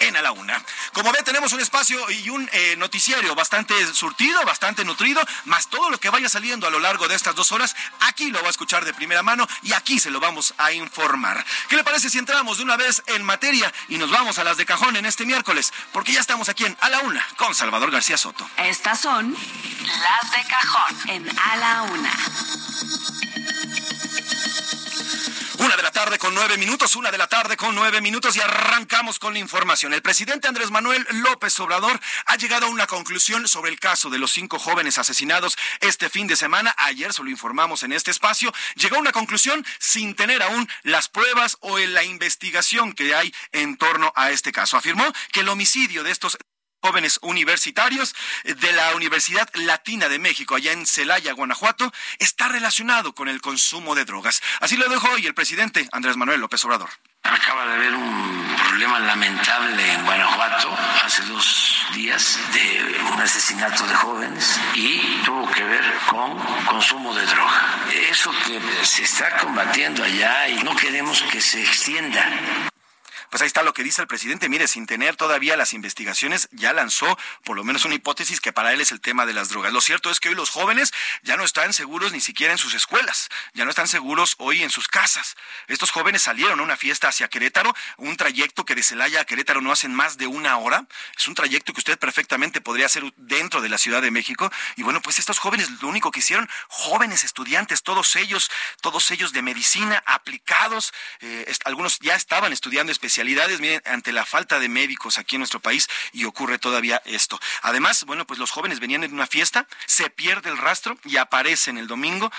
En A la Una. Como ve, tenemos un espacio y un eh, noticiario bastante surtido, bastante nutrido, más todo lo que vaya saliendo a lo largo de estas dos horas, aquí lo va a escuchar de primera mano y aquí se lo vamos a informar. ¿Qué le parece si entramos de una vez en materia y nos vamos a las de cajón en este miércoles? Porque ya estamos aquí en A la Una con Salvador García Soto. Estas son las de cajón en A la Una. Una de la tarde con nueve minutos, una de la tarde con nueve minutos y arrancamos con la información. El presidente Andrés Manuel López Obrador ha llegado a una conclusión sobre el caso de los cinco jóvenes asesinados este fin de semana. Ayer se lo informamos en este espacio. Llegó a una conclusión sin tener aún las pruebas o la investigación que hay en torno a este caso. Afirmó que el homicidio de estos jóvenes universitarios de la Universidad Latina de México, allá en Celaya, Guanajuato, está relacionado con el consumo de drogas. Así lo dejó hoy el presidente Andrés Manuel López Obrador. Acaba de haber un problema lamentable en Guanajuato hace dos días de un asesinato de jóvenes y tuvo que ver con consumo de droga. Eso que se está combatiendo allá y no queremos que se extienda pues ahí está lo que dice el presidente. Mire, sin tener todavía las investigaciones, ya lanzó por lo menos una hipótesis que para él es el tema de las drogas. Lo cierto es que hoy los jóvenes ya no están seguros ni siquiera en sus escuelas, ya no están seguros hoy en sus casas. Estos jóvenes salieron a una fiesta hacia Querétaro, un trayecto que de Celaya a Querétaro no hacen más de una hora. Es un trayecto que usted perfectamente podría hacer dentro de la Ciudad de México. Y bueno, pues estos jóvenes lo único que hicieron, jóvenes estudiantes, todos ellos, todos ellos de medicina aplicados, eh, algunos ya estaban estudiando especialmente miren, ante la falta de médicos aquí en nuestro país y ocurre todavía esto. Además, bueno, pues los jóvenes venían en una fiesta, se pierde el rastro y aparecen el domingo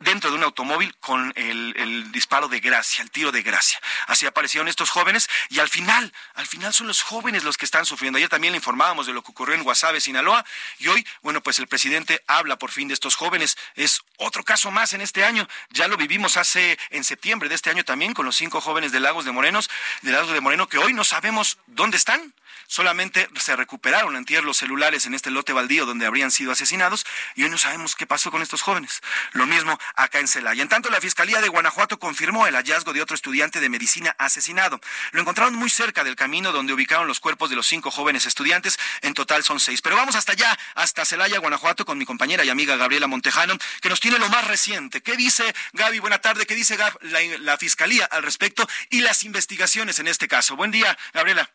dentro de un automóvil con el, disparo de gracia, el tiro de gracia. Así aparecieron estos jóvenes y al final, al final son los jóvenes los que están sufriendo. Ayer también le informábamos de lo que ocurrió en Guasave, Sinaloa, y hoy, bueno, pues el presidente habla por fin de estos jóvenes. Es otro caso más en este año. Ya lo vivimos hace en septiembre de este año también con los cinco jóvenes de Lagos de Morenos, de Lagos de Moreno, que hoy no sabemos dónde están solamente se recuperaron antier los celulares en este lote baldío donde habrían sido asesinados y hoy no sabemos qué pasó con estos jóvenes. Lo mismo acá en Celaya. En tanto, la Fiscalía de Guanajuato confirmó el hallazgo de otro estudiante de medicina asesinado. Lo encontraron muy cerca del camino donde ubicaron los cuerpos de los cinco jóvenes estudiantes. En total son seis. Pero vamos hasta allá, hasta Celaya, Guanajuato, con mi compañera y amiga Gabriela Montejano, que nos tiene lo más reciente. ¿Qué dice Gaby? Buena tarde. ¿Qué dice Gab, la, la Fiscalía al respecto y las investigaciones en este caso? Buen día, Gabriela.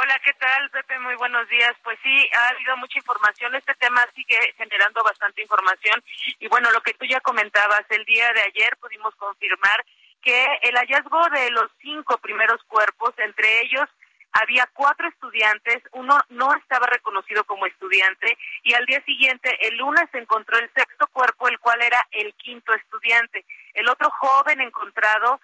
Hola, ¿qué tal, Pepe? Muy buenos días. Pues sí, ha habido mucha información. Este tema sigue generando bastante información. Y bueno, lo que tú ya comentabas, el día de ayer pudimos confirmar que el hallazgo de los cinco primeros cuerpos, entre ellos había cuatro estudiantes, uno no estaba reconocido como estudiante y al día siguiente, el lunes, se encontró el sexto cuerpo, el cual era el quinto estudiante. El otro joven encontrado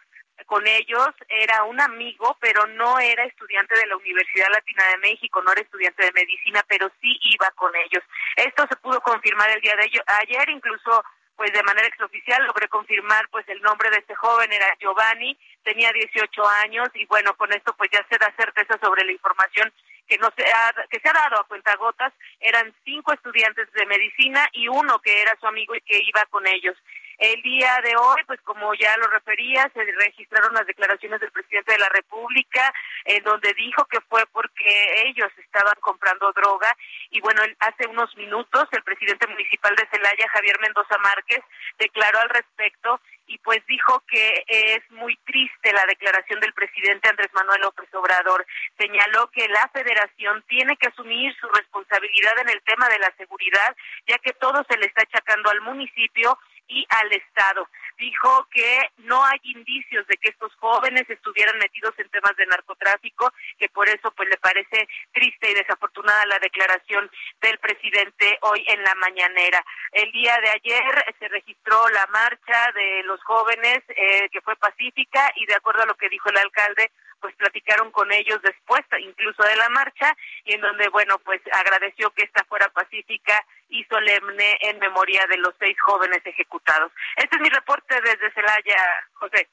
con ellos, era un amigo, pero no era estudiante de la Universidad Latina de México, no era estudiante de medicina, pero sí iba con ellos. Esto se pudo confirmar el día de ayer, incluso pues de manera exoficial logré confirmar pues el nombre de este joven era Giovanni, tenía 18 años y bueno, con esto pues ya se da certeza sobre la información que no se ha, que se ha dado a cuentagotas, eran cinco estudiantes de medicina y uno que era su amigo y que iba con ellos. El día de hoy, pues como ya lo refería, se registraron las declaraciones del presidente de la República, en donde dijo que fue porque ellos estaban comprando droga. Y bueno, hace unos minutos el presidente municipal de Celaya, Javier Mendoza Márquez, declaró al respecto y pues dijo que es muy triste la declaración del presidente Andrés Manuel López Obrador. Señaló que la federación tiene que asumir su responsabilidad en el tema de la seguridad, ya que todo se le está achacando al municipio y al Estado. dijo que no hay indicios de que estos jóvenes estuvieran metidos en temas de narcotráfico, que por eso pues le parece triste y desafortunada la declaración del presidente hoy en la mañanera. El día de ayer se registró la marcha de los jóvenes eh, que fue pacífica y de acuerdo a lo que dijo el alcalde, pues platicaron con ellos después incluso de la marcha y en donde bueno pues agradeció que esta fuera pacífica y solemne en memoria de los seis jóvenes ejecutados. Este es mi reporte desde Celaya, José.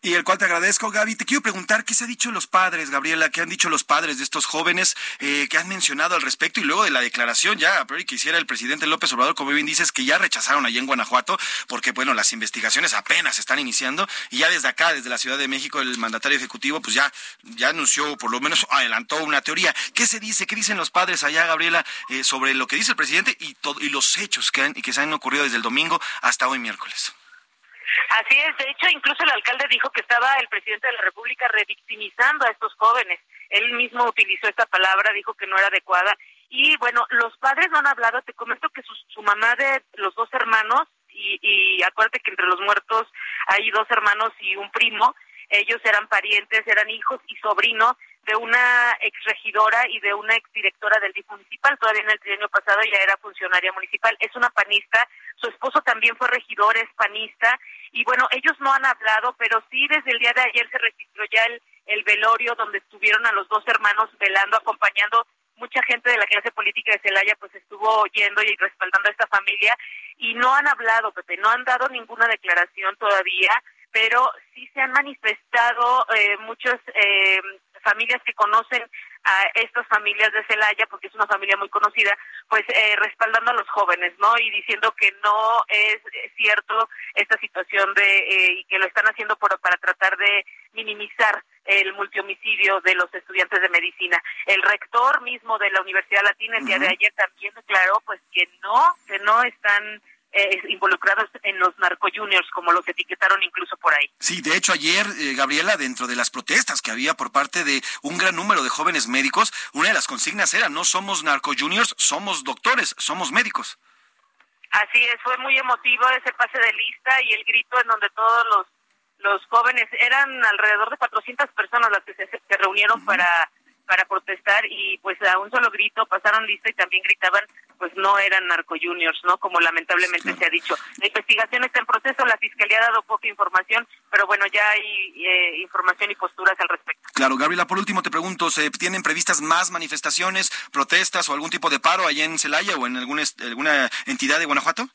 Y el cual te agradezco, Gaby. Te quiero preguntar qué se ha dicho los padres, Gabriela, qué han dicho los padres de estos jóvenes eh, que han mencionado al respecto y luego de la declaración ya priori que hiciera el presidente López Obrador, como bien dices, que ya rechazaron allá en Guanajuato, porque bueno, las investigaciones apenas están iniciando y ya desde acá, desde la Ciudad de México, el mandatario ejecutivo pues ya, ya anunció, por lo menos adelantó una teoría. ¿Qué se dice? ¿Qué dicen los padres allá, Gabriela, eh, sobre lo que dice el presidente y, y los hechos que, han, que se han ocurrido desde el domingo hasta hoy miércoles? Así es, de hecho, incluso el alcalde dijo que estaba el presidente de la República revictimizando a estos jóvenes. Él mismo utilizó esta palabra, dijo que no era adecuada. Y bueno, los padres no han hablado, te comento que su, mamá de los dos hermanos, y, y acuérdate que entre los muertos hay dos hermanos y un primo, ellos eran parientes, eran hijos y sobrinos de una exregidora y de una exdirectora del DIF municipal. Todavía en el año pasado ya era funcionaria municipal. Es una panista. Su esposo también fue regidor, es panista. Y bueno, ellos no han hablado, pero sí desde el día de ayer se registró ya el, el velorio donde estuvieron a los dos hermanos velando, acompañando mucha gente de la clase política de Celaya pues estuvo oyendo y respaldando a esta familia y no han hablado, Pepe, no han dado ninguna declaración todavía, pero sí se han manifestado eh, muchos eh, familias que conocen a estas familias de Celaya, porque es una familia muy conocida, pues eh, respaldando a los jóvenes, ¿no? Y diciendo que no es cierto esta situación de eh, y que lo están haciendo por, para tratar de minimizar el multihomicidio de los estudiantes de medicina. El rector mismo de la Universidad Latina el día de ayer también declaró pues que no, que no están eh, involucrados en los narco juniors, como los etiquetaron incluso por ahí. Sí, de hecho ayer, eh, Gabriela, dentro de las protestas que había por parte de un gran número de jóvenes médicos, una de las consignas era, no somos narco juniors, somos doctores, somos médicos. Así es, fue muy emotivo ese pase de lista y el grito en donde todos los los jóvenes, eran alrededor de 400 personas las que se, reunieron para para protestar y pues a un solo grito pasaron lista y también gritaban pues no eran narco juniors, ¿no? Como lamentablemente se ha dicho. La investigación está en proceso, la fiscalía ha dado poca información, pero bueno, ya hay eh, información y posturas al respecto. Claro, Gabriela, por último te pregunto, ¿se tienen previstas más manifestaciones, protestas o algún tipo de paro allá en Celaya o en alguna, alguna entidad de Guanajuato?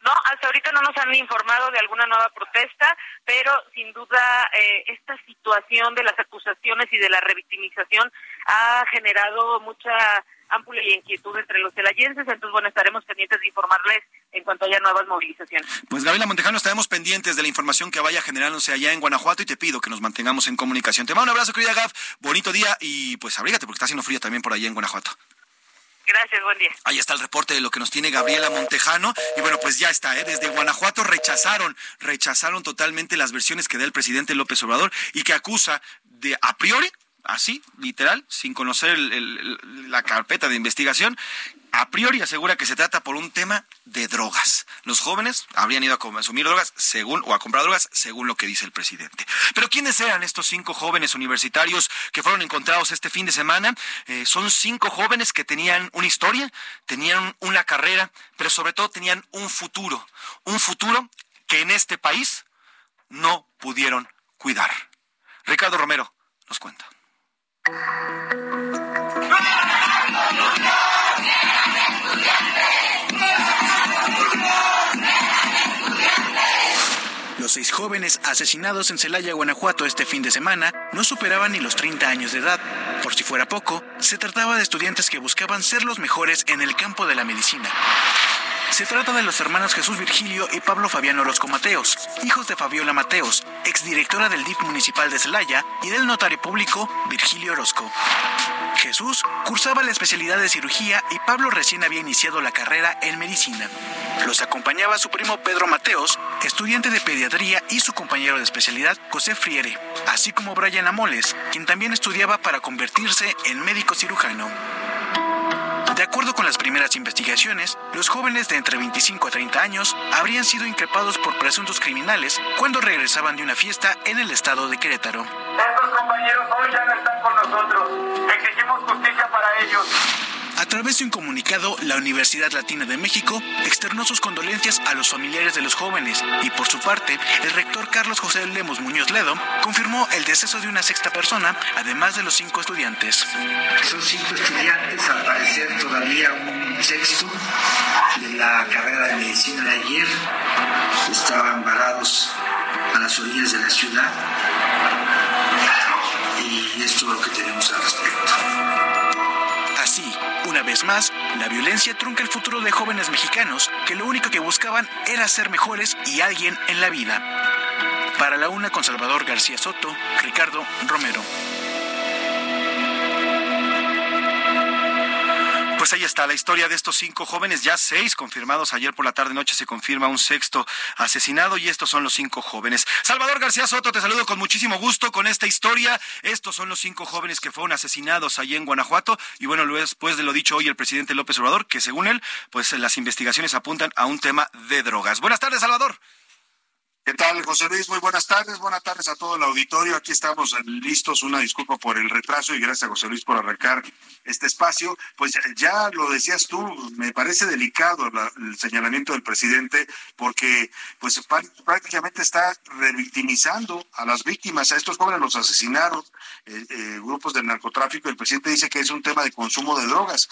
No, hasta ahorita no nos han informado de alguna nueva protesta, pero sin duda eh, esta situación de las acusaciones y de la revictimización ha generado mucha amplia inquietud entre los celayenses, entonces bueno, estaremos pendientes de informarles en cuanto haya nuevas movilizaciones. Pues Gabriela Montejano, estaremos pendientes de la información que vaya generándose allá en Guanajuato y te pido que nos mantengamos en comunicación. Te mando un abrazo, querida Gaf, bonito día y pues abrígate porque está haciendo frío también por allá en Guanajuato. Gracias, buen día. Ahí está el reporte de lo que nos tiene Gabriela Montejano. Y bueno, pues ya está, ¿eh? desde Guanajuato rechazaron, rechazaron totalmente las versiones que da el presidente López Obrador y que acusa de a priori así, literal, sin conocer la carpeta de investigación, a priori asegura que se trata por un tema de drogas. Los jóvenes habrían ido a consumir drogas según o a comprar drogas según lo que dice el presidente. Pero ¿quiénes eran estos cinco jóvenes universitarios que fueron encontrados este fin de semana? Eh, son cinco jóvenes que tenían una historia, tenían una carrera, pero sobre todo tenían un futuro, un futuro que en este país no pudieron cuidar. Ricardo Romero nos cuenta. Los seis jóvenes asesinados en Celaya, Guanajuato este fin de semana no superaban ni los 30 años de edad. Por si fuera poco, se trataba de estudiantes que buscaban ser los mejores en el campo de la medicina. Se trata de los hermanos Jesús Virgilio y Pablo Fabiano Orozco Mateos, hijos de Fabiola Mateos, exdirectora del DIF municipal de Celaya, y del notario público Virgilio Orozco. Jesús cursaba la especialidad de cirugía y Pablo recién había iniciado la carrera en medicina. Los acompañaba su primo Pedro Mateos, estudiante de pediatría, y su compañero de especialidad José Friere, así como Brian Amoles, quien también estudiaba para convertirse en médico cirujano. De acuerdo con las primeras investigaciones, los jóvenes de entre 25 a 30 años habrían sido increpados por presuntos criminales cuando regresaban de una fiesta en el estado de Querétaro. Estos compañeros hoy ya no están con nosotros. Exigimos justicia para ellos. A través de un comunicado, la Universidad Latina de México externó sus condolencias a los familiares de los jóvenes y por su parte, el rector Carlos José Lemos Muñoz Ledo confirmó el deceso de una sexta persona, además de los cinco estudiantes. Son cinco estudiantes, al parecer todavía un sexto de la carrera de medicina de ayer. Estaban varados a las orillas de la ciudad y es todo lo que tenemos al respecto. Así, una vez más, la violencia trunca el futuro de jóvenes mexicanos que lo único que buscaban era ser mejores y alguien en la vida. Para la una con Salvador García Soto, Ricardo Romero. Pues ahí está la historia de estos cinco jóvenes, ya seis confirmados. Ayer por la tarde noche se confirma un sexto asesinado y estos son los cinco jóvenes. Salvador García Soto, te saludo con muchísimo gusto con esta historia. Estos son los cinco jóvenes que fueron asesinados allí en Guanajuato y bueno, después de lo dicho hoy el presidente López Obrador, que según él, pues las investigaciones apuntan a un tema de drogas. Buenas tardes, Salvador. ¿Qué tal, José Luis? Muy buenas tardes. Buenas tardes a todo el auditorio. Aquí estamos listos. Una disculpa por el retraso y gracias José Luis por arrancar este espacio. Pues ya lo decías tú, me parece delicado el señalamiento del presidente porque pues prácticamente está revictimizando a las víctimas. A estos jóvenes los asesinaron eh, eh, grupos del narcotráfico. El presidente dice que es un tema de consumo de drogas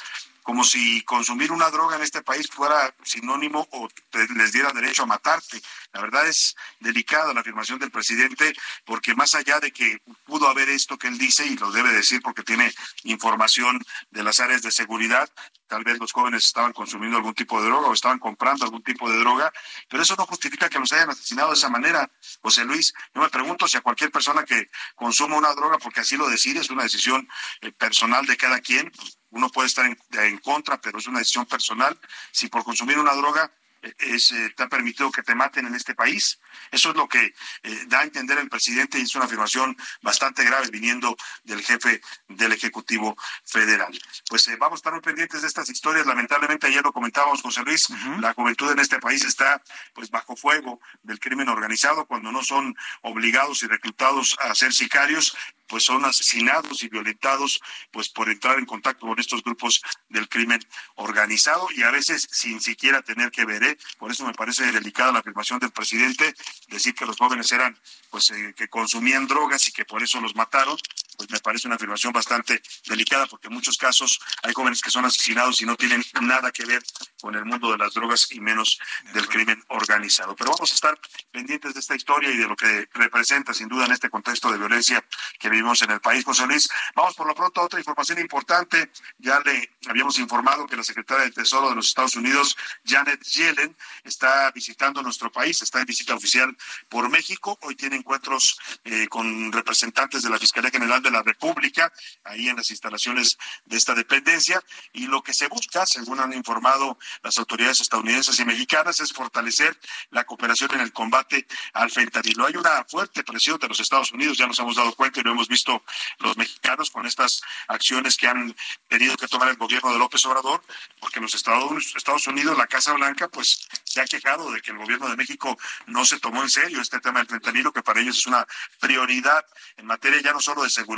como si consumir una droga en este país fuera sinónimo o les diera derecho a matarte. La verdad es delicada la afirmación del presidente porque más allá de que pudo haber esto que él dice y lo debe decir porque tiene información de las áreas de seguridad, tal vez los jóvenes estaban consumiendo algún tipo de droga o estaban comprando algún tipo de droga, pero eso no justifica que los hayan asesinado de esa manera. José Luis, yo me pregunto si a cualquier persona que consuma una droga, porque así lo decide, es una decisión eh, personal de cada quien, pues, uno puede estar en, en, contra, pero es una decisión personal, si por consumir una droga es, eh, te ha permitido que te maten en este país. Eso es lo que eh, da a entender el presidente y es una afirmación bastante grave viniendo del jefe del Ejecutivo Federal. Pues eh, vamos a estar muy pendientes de estas historias. Lamentablemente ayer lo comentábamos, José Luis, uh -huh. la juventud en este país está pues bajo fuego del crimen organizado cuando no son obligados y reclutados a ser sicarios pues son asesinados y violentados pues por entrar en contacto con estos grupos del crimen organizado y a veces sin siquiera tener que ver, ¿eh? Por eso me parece delicada la afirmación del presidente, decir que los jóvenes eran pues eh, que consumían drogas y que por eso los mataron, pues me parece una afirmación bastante delicada porque en muchos casos hay jóvenes que son asesinados y no tienen nada que ver con el mundo de las drogas y menos del crimen organizado. Pero vamos a estar pendientes de esta historia y de lo que representa sin duda en este contexto de violencia que vivimos en el país, José Luis. Vamos por lo pronto a otra información importante. Ya le habíamos informado que la secretaria del Tesoro de los Estados Unidos, Janet Yellen, está visitando nuestro país, está en visita oficial por México. Hoy tiene encuentros eh, con representantes de la Fiscalía General de la República, ahí en las instalaciones de esta dependencia. Y lo que se busca, según han informado las autoridades estadounidenses y mexicanas, es fortalecer la cooperación en el combate al fentanilo. Hay una fuerte presión de los Estados Unidos, ya nos hemos dado cuenta y lo hemos visto los mexicanos con estas acciones que han tenido que tomar el gobierno de López Obrador, porque los Estados Unidos, la Casa Blanca, pues se ha quejado de que el gobierno de México no se tomó en serio este tema del fentanilo, que para ellos es una prioridad en materia ya no solo de seguridad,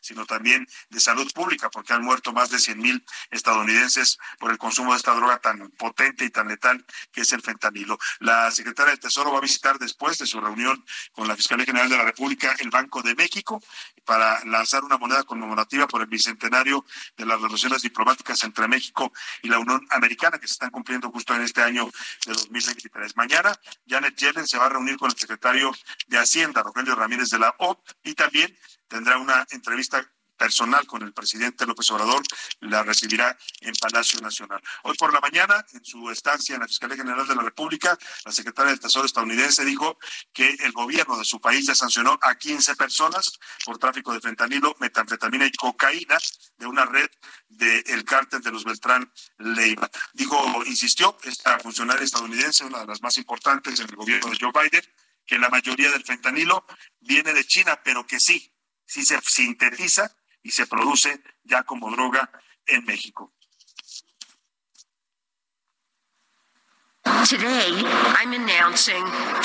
sino también de salud pública, porque han muerto más de 100 mil estadounidenses por el consumo de esta droga tan potente y tan letal que es el fentanilo. La secretaria del Tesoro va a visitar después de su reunión con la Fiscalía General de la República el Banco de México para lanzar una moneda conmemorativa por el bicentenario de las relaciones diplomáticas entre México y la Unión Americana que se están cumpliendo justo en este año de 2023. Mañana Janet Yellen se va a reunir con el secretario de Hacienda, Rogelio Ramírez de la OP, y también tendrá una entrevista personal con el presidente López Obrador, la recibirá en Palacio Nacional. Hoy por la mañana, en su estancia en la Fiscalía General de la República, la secretaria del Tesoro estadounidense dijo que el gobierno de su país ya sancionó a 15 personas por tráfico de fentanilo, metanfetamina y cocaína de una red del de cártel de los Beltrán Leiva. Dijo, insistió, esta funcionaria estadounidense, una de las más importantes en el gobierno de Joe Biden, que la mayoría del fentanilo viene de China, pero que sí, sí se sintetiza y se produce ya como droga en México.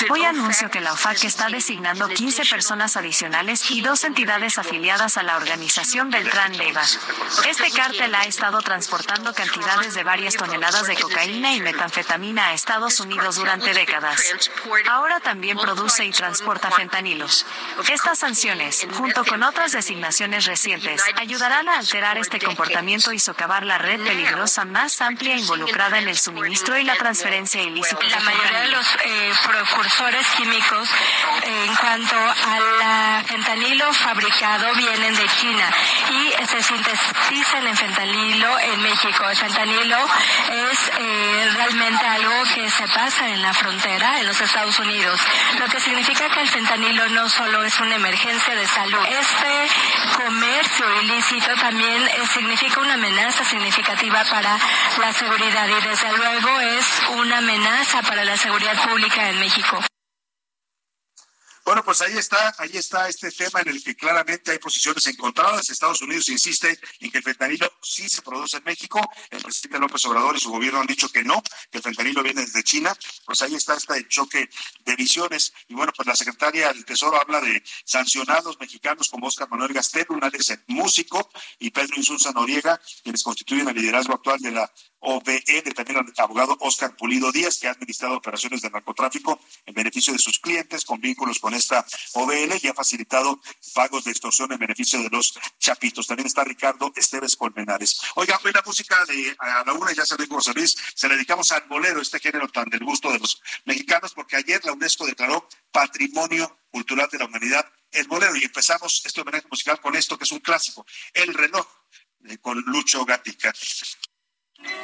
Hoy anuncio que la OFAC está designando 15 personas adicionales y dos entidades afiliadas a la organización Beltrán Leiva. Este cártel ha estado transportando cantidades de varias toneladas de cocaína y metanfetamina a Estados Unidos durante décadas. Ahora también produce y transporta fentanilo. Estas sanciones, junto con otras designaciones recientes, ayudarán a alterar este comportamiento y socavar la red peligrosa más amplia involucrada en el suministro y la transferencia ilícita. La mayoría de los eh, precursores químicos eh, en cuanto al fentanilo fabricado vienen de China y se sintetizan en fentanilo en México. El fentanilo es eh, realmente algo que se pasa en la frontera en los Estados Unidos, lo que significa que el fentanilo no solo es una emergencia de salud. Este comercio ilícito también significa una amenaza significativa para la seguridad y desde luego es una amenaza para la seguridad pública en México. Bueno, pues ahí está, ahí está este tema en el que claramente hay posiciones encontradas. Estados Unidos insiste en que el fentanilo sí se produce en México. El presidente López Obrador y su gobierno han dicho que no, que el fentanilo viene desde China. Pues ahí está este choque de visiones. Y bueno, pues la secretaria del Tesoro habla de sancionados mexicanos como Oscar Manuel Gastel, un músico, y Pedro Insulza Noriega, quienes constituyen el liderazgo actual de la OBN, también el abogado Oscar Pulido Díaz, que ha administrado operaciones de narcotráfico en beneficio de sus clientes con vínculos con esta OBN y ha facilitado pagos de extorsión en beneficio de los chapitos. También está Ricardo Esteves Colmenares. Oiga, hoy la música de a la una, ya se José Luis, se la dedicamos al bolero, este género tan del gusto de los mexicanos, porque ayer la UNESCO declaró Patrimonio Cultural de la Humanidad el bolero y empezamos este homenaje musical con esto que es un clásico, El reloj, con Lucho Gatica. Reloj,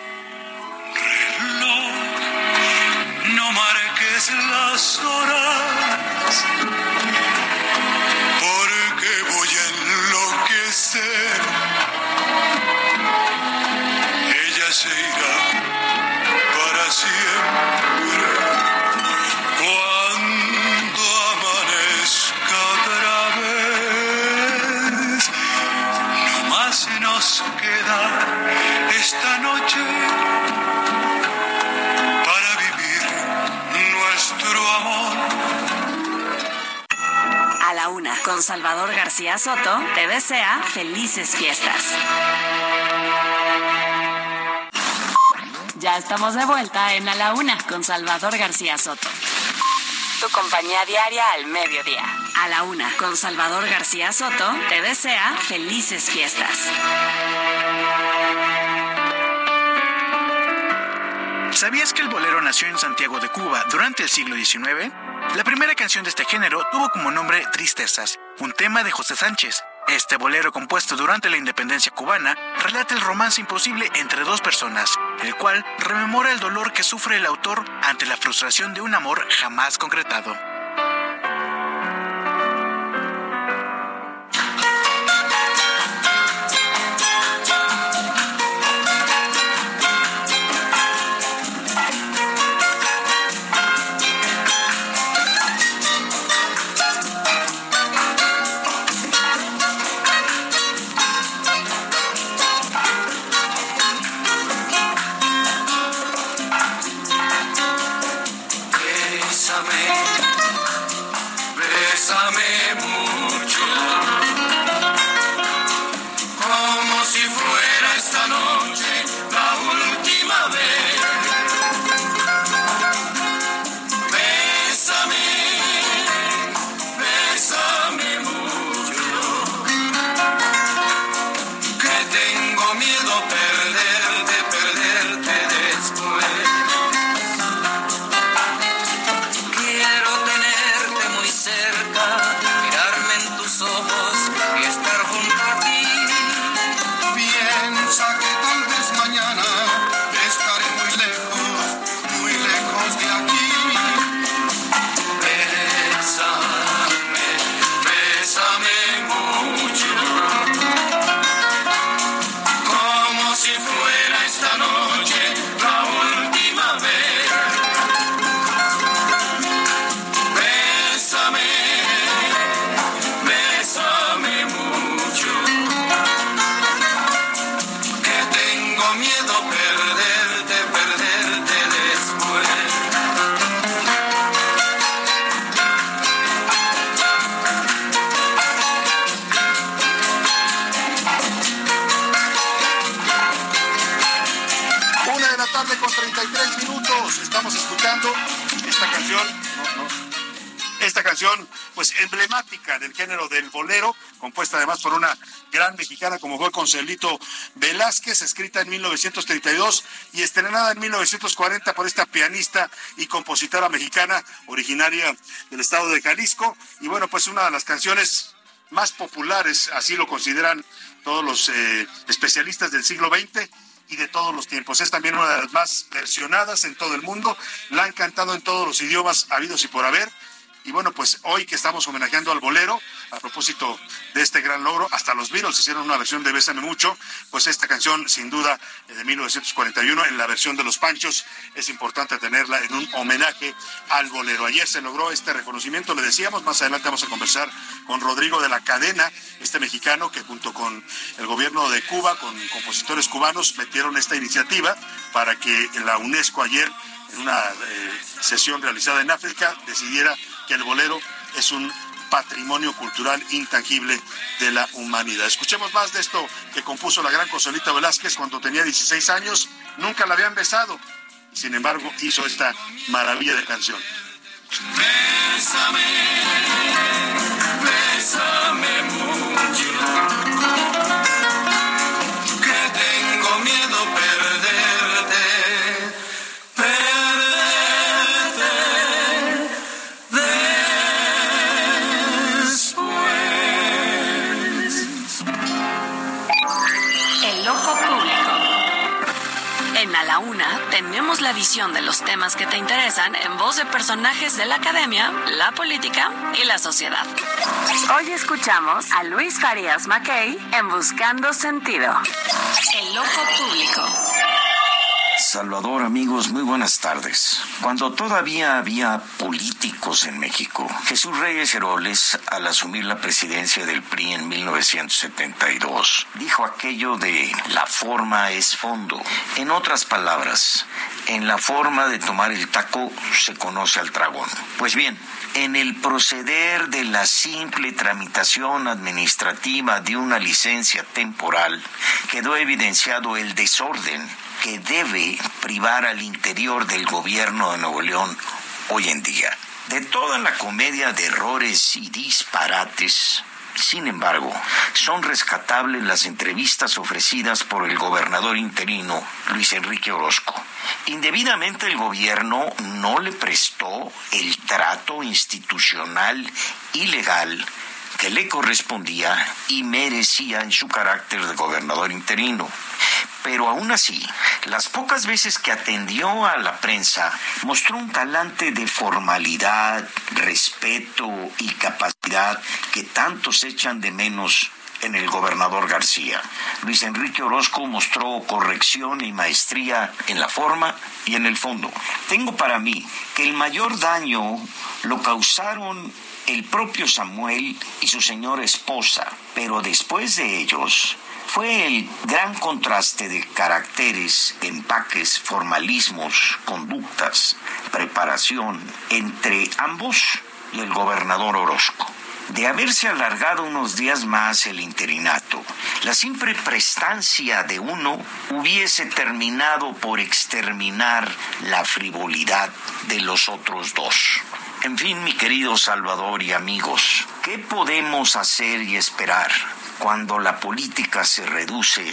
no marques las horas, porque voy a enloquecer. Ella se irá esta noche para vivir nuestro amor. A la una, con Salvador García Soto, te desea felices fiestas. Ya estamos de vuelta en A la una, con Salvador García Soto. Tu compañía diaria al mediodía. A la una, con Salvador García Soto, te desea felices fiestas. ¿Sabías que el bolero nació en Santiago de Cuba durante el siglo XIX? La primera canción de este género tuvo como nombre Tristezas, un tema de José Sánchez. Este bolero compuesto durante la independencia cubana relata el romance imposible entre dos personas, el cual rememora el dolor que sufre el autor ante la frustración de un amor jamás concretado. Concelito Velázquez, escrita en 1932 y estrenada en 1940 por esta pianista y compositora mexicana originaria del estado de Jalisco. Y bueno, pues una de las canciones más populares, así lo consideran todos los eh, especialistas del siglo XX y de todos los tiempos. Es también una de las más versionadas en todo el mundo. La han cantado en todos los idiomas habidos y por haber. Y bueno, pues hoy que estamos homenajeando al bolero, a propósito de este gran logro, hasta los Beatles hicieron una versión de Bésame Mucho, pues esta canción, sin duda, de 1941, en la versión de Los Panchos, es importante tenerla en un homenaje al bolero. Ayer se logró este reconocimiento, le decíamos, más adelante vamos a conversar con Rodrigo de la Cadena, este mexicano que junto con el gobierno de Cuba, con compositores cubanos, metieron esta iniciativa para que la UNESCO ayer en una eh, sesión realizada en África, decidiera que el bolero es un patrimonio cultural intangible de la humanidad. Escuchemos más de esto que compuso la gran Consolita Velázquez cuando tenía 16 años. Nunca la habían besado. Sin embargo, hizo esta maravilla de canción. Bésame, bésame mucho. La visión de los temas que te interesan en voz de personajes de la academia, la política y la sociedad. Hoy escuchamos a Luis Farias Mackay en Buscando Sentido. El ojo público. Salvador, amigos, muy buenas tardes. Cuando todavía había políticos en México, Jesús Reyes Heroles, al asumir la presidencia del PRI en 1972, dijo aquello de la forma es fondo. En otras palabras, en la forma de tomar el taco se conoce al dragón. Pues bien, en el proceder de la simple tramitación administrativa de una licencia temporal, quedó evidenciado el desorden que debe privar al interior del gobierno de Nuevo León hoy en día. De toda la comedia de errores y disparates, sin embargo, son rescatables las entrevistas ofrecidas por el gobernador interino Luis Enrique Orozco. Indebidamente el gobierno no le prestó el trato institucional y legal que le correspondía y merecía en su carácter de gobernador interino. Pero aún así, las pocas veces que atendió a la prensa, mostró un talante de formalidad, respeto y capacidad que tantos echan de menos en el gobernador García. Luis Enrique Orozco mostró corrección y maestría en la forma y en el fondo. Tengo para mí que el mayor daño lo causaron el propio Samuel y su señora esposa, pero después de ellos fue el gran contraste de caracteres, empaques, formalismos, conductas, preparación entre ambos y el gobernador Orozco. De haberse alargado unos días más el interinato, la simple prestancia de uno hubiese terminado por exterminar la frivolidad de los otros dos. En fin, mi querido Salvador y amigos, ¿qué podemos hacer y esperar cuando la política se reduce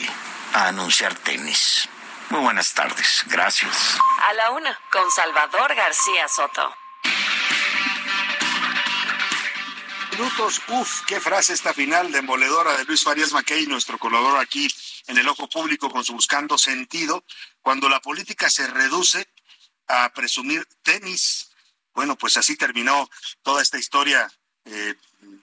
a anunciar tenis? Muy buenas tardes, gracias. A la una, con Salvador García Soto. Minutos, uf, qué frase esta final de emboledora de Luis Farías Mackey, nuestro colaborador aquí en el ojo público con su buscando sentido, cuando la política se reduce a presumir tenis bueno, pues así terminó toda esta historia eh,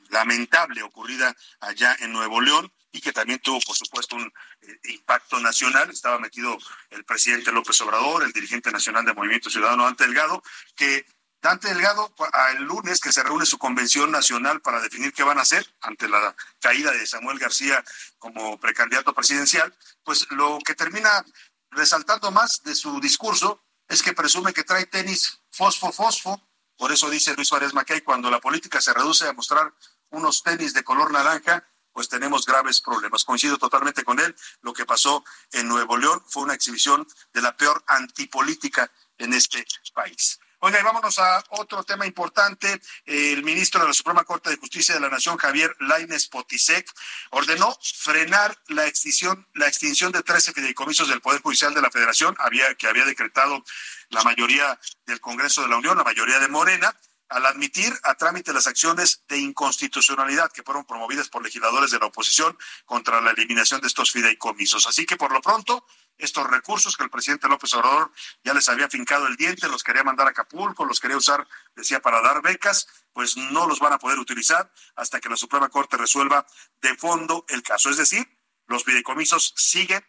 lamentable ocurrida allá en Nuevo León y que también tuvo, por supuesto, un eh, impacto nacional. Estaba metido el presidente López Obrador, el dirigente nacional de Movimiento Ciudadano, Dante Delgado, que Dante Delgado, el lunes que se reúne su convención nacional para definir qué van a hacer ante la caída de Samuel García como precandidato presidencial, pues lo que termina resaltando más de su discurso es que presume que trae tenis fosfo, fosfo. Por eso dice Luis Suárez Mackay, cuando la política se reduce a mostrar unos tenis de color naranja, pues tenemos graves problemas. Coincido totalmente con él. Lo que pasó en Nuevo León fue una exhibición de la peor antipolítica en este país. Oiga, y vámonos a otro tema importante. El ministro de la Suprema Corte de Justicia de la Nación, Javier Laines Potisek, ordenó frenar la extinción, la extinción de 13 fideicomisos del Poder Judicial de la Federación, había, que había decretado la mayoría del Congreso de la Unión, la mayoría de Morena, al admitir a trámite las acciones de inconstitucionalidad que fueron promovidas por legisladores de la oposición contra la eliminación de estos fideicomisos. Así que por lo pronto, estos recursos que el presidente López Obrador ya les había fincado el diente, los quería mandar a Acapulco, los quería usar, decía, para dar becas, pues no los van a poder utilizar hasta que la Suprema Corte resuelva de fondo el caso. Es decir, los fideicomisos siguen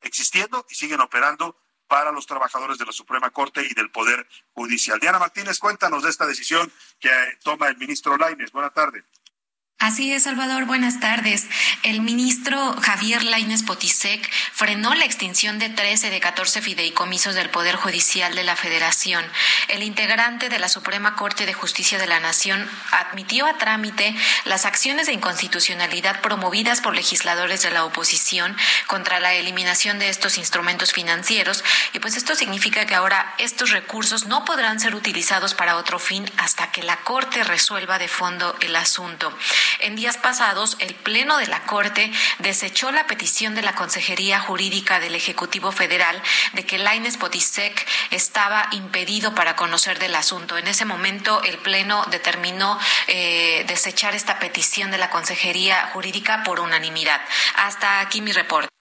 existiendo y siguen operando para los trabajadores de la Suprema Corte y del Poder Judicial. Diana Martínez, cuéntanos de esta decisión que toma el ministro Laines. Buenas tardes. Así es, Salvador. Buenas tardes. El ministro Javier Laines Potisek frenó la extinción de 13 de 14 fideicomisos del Poder Judicial de la Federación. El integrante de la Suprema Corte de Justicia de la Nación admitió a trámite las acciones de inconstitucionalidad promovidas por legisladores de la oposición contra la eliminación de estos instrumentos financieros y pues esto significa que ahora estos recursos no podrán ser utilizados para otro fin hasta que la Corte resuelva de fondo el asunto. En días pasados, el Pleno de la Corte desechó la petición de la Consejería Jurídica del Ejecutivo Federal de que Laines Potisek estaba impedido para conocer del asunto. En ese momento, el Pleno determinó eh, desechar esta petición de la Consejería Jurídica por unanimidad. Hasta aquí mi reporte.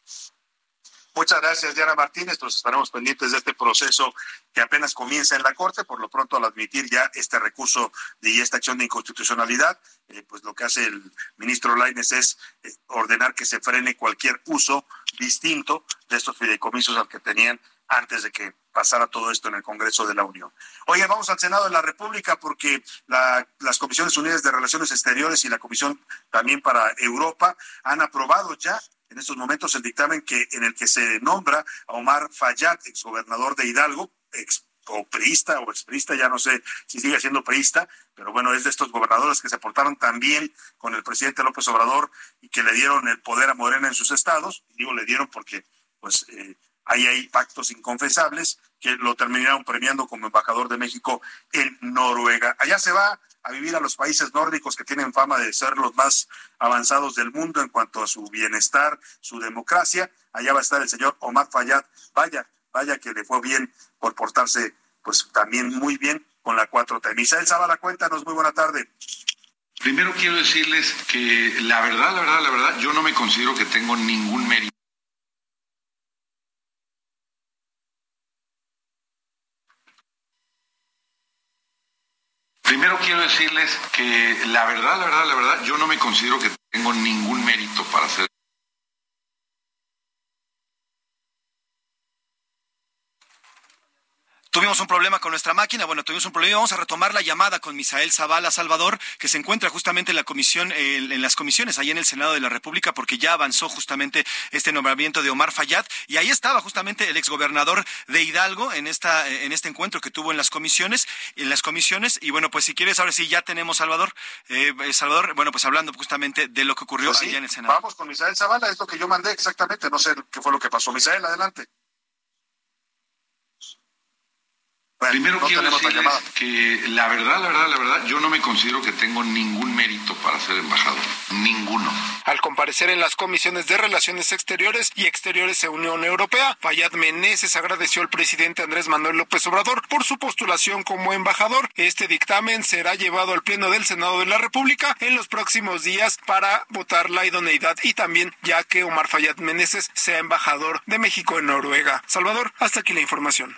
Muchas gracias, Diana Martínez. Pues estaremos pendientes de este proceso que apenas comienza en la Corte. Por lo pronto, al admitir ya este recurso y esta acción de inconstitucionalidad, eh, pues lo que hace el ministro Laines es eh, ordenar que se frene cualquier uso distinto de estos fideicomisos al que tenían antes de que pasara todo esto en el Congreso de la Unión. Oye, vamos al Senado de la República porque las Comisiones Unidas de Relaciones Exteriores y la Comisión también para Europa han aprobado ya en estos momentos el dictamen que en el que se nombra a Omar Fayad, exgobernador de Hidalgo, ex o priista o expriista, ya no sé si sigue siendo priista, pero bueno, es de estos gobernadores que se portaron tan bien con el presidente López Obrador y que le dieron el poder a Morena en sus estados. Digo, le dieron porque pues eh, hay ahí pactos inconfesables que lo terminaron premiando como embajador de México en Noruega. Allá se va a vivir a los países nórdicos que tienen fama de ser los más avanzados del mundo en cuanto a su bienestar, su democracia. Allá va a estar el señor Omar Fayad. Vaya, vaya que le fue bien por portarse pues también muy bien con la 4T. Misael Zavala, cuéntanos, muy buena tarde. Primero quiero decirles que la verdad, la verdad, la verdad, yo no me considero que tengo ningún mérito Primero quiero decirles que la verdad, la verdad, la verdad, yo no me considero que tengo ningún mérito para hacer Tuvimos un problema con nuestra máquina, bueno, tuvimos un problema. Vamos a retomar la llamada con Misael Zavala Salvador, que se encuentra justamente en la comisión, en las comisiones, ahí en el Senado de la República, porque ya avanzó justamente este nombramiento de Omar Fayad. Y ahí estaba justamente el exgobernador de Hidalgo en esta, en este encuentro que tuvo en las comisiones, en las comisiones. Y bueno, pues si quieres, ahora sí ya tenemos Salvador. Eh, Salvador, bueno, pues hablando justamente de lo que ocurrió pues allá en el Senado. Vamos con Misael Zavala, es lo que yo mandé exactamente, no sé qué fue lo que pasó. Misael, adelante. Primero quiero decirles que la verdad, la verdad, la verdad, yo no me considero que tengo ningún mérito para ser embajador. Ninguno. Al comparecer en las comisiones de Relaciones Exteriores y Exteriores de Unión Europea, Fayad Meneses agradeció al presidente Andrés Manuel López Obrador por su postulación como embajador. Este dictamen será llevado al Pleno del Senado de la República en los próximos días para votar la idoneidad y también ya que Omar Fayad Meneses sea embajador de México en Noruega. Salvador, hasta aquí la información.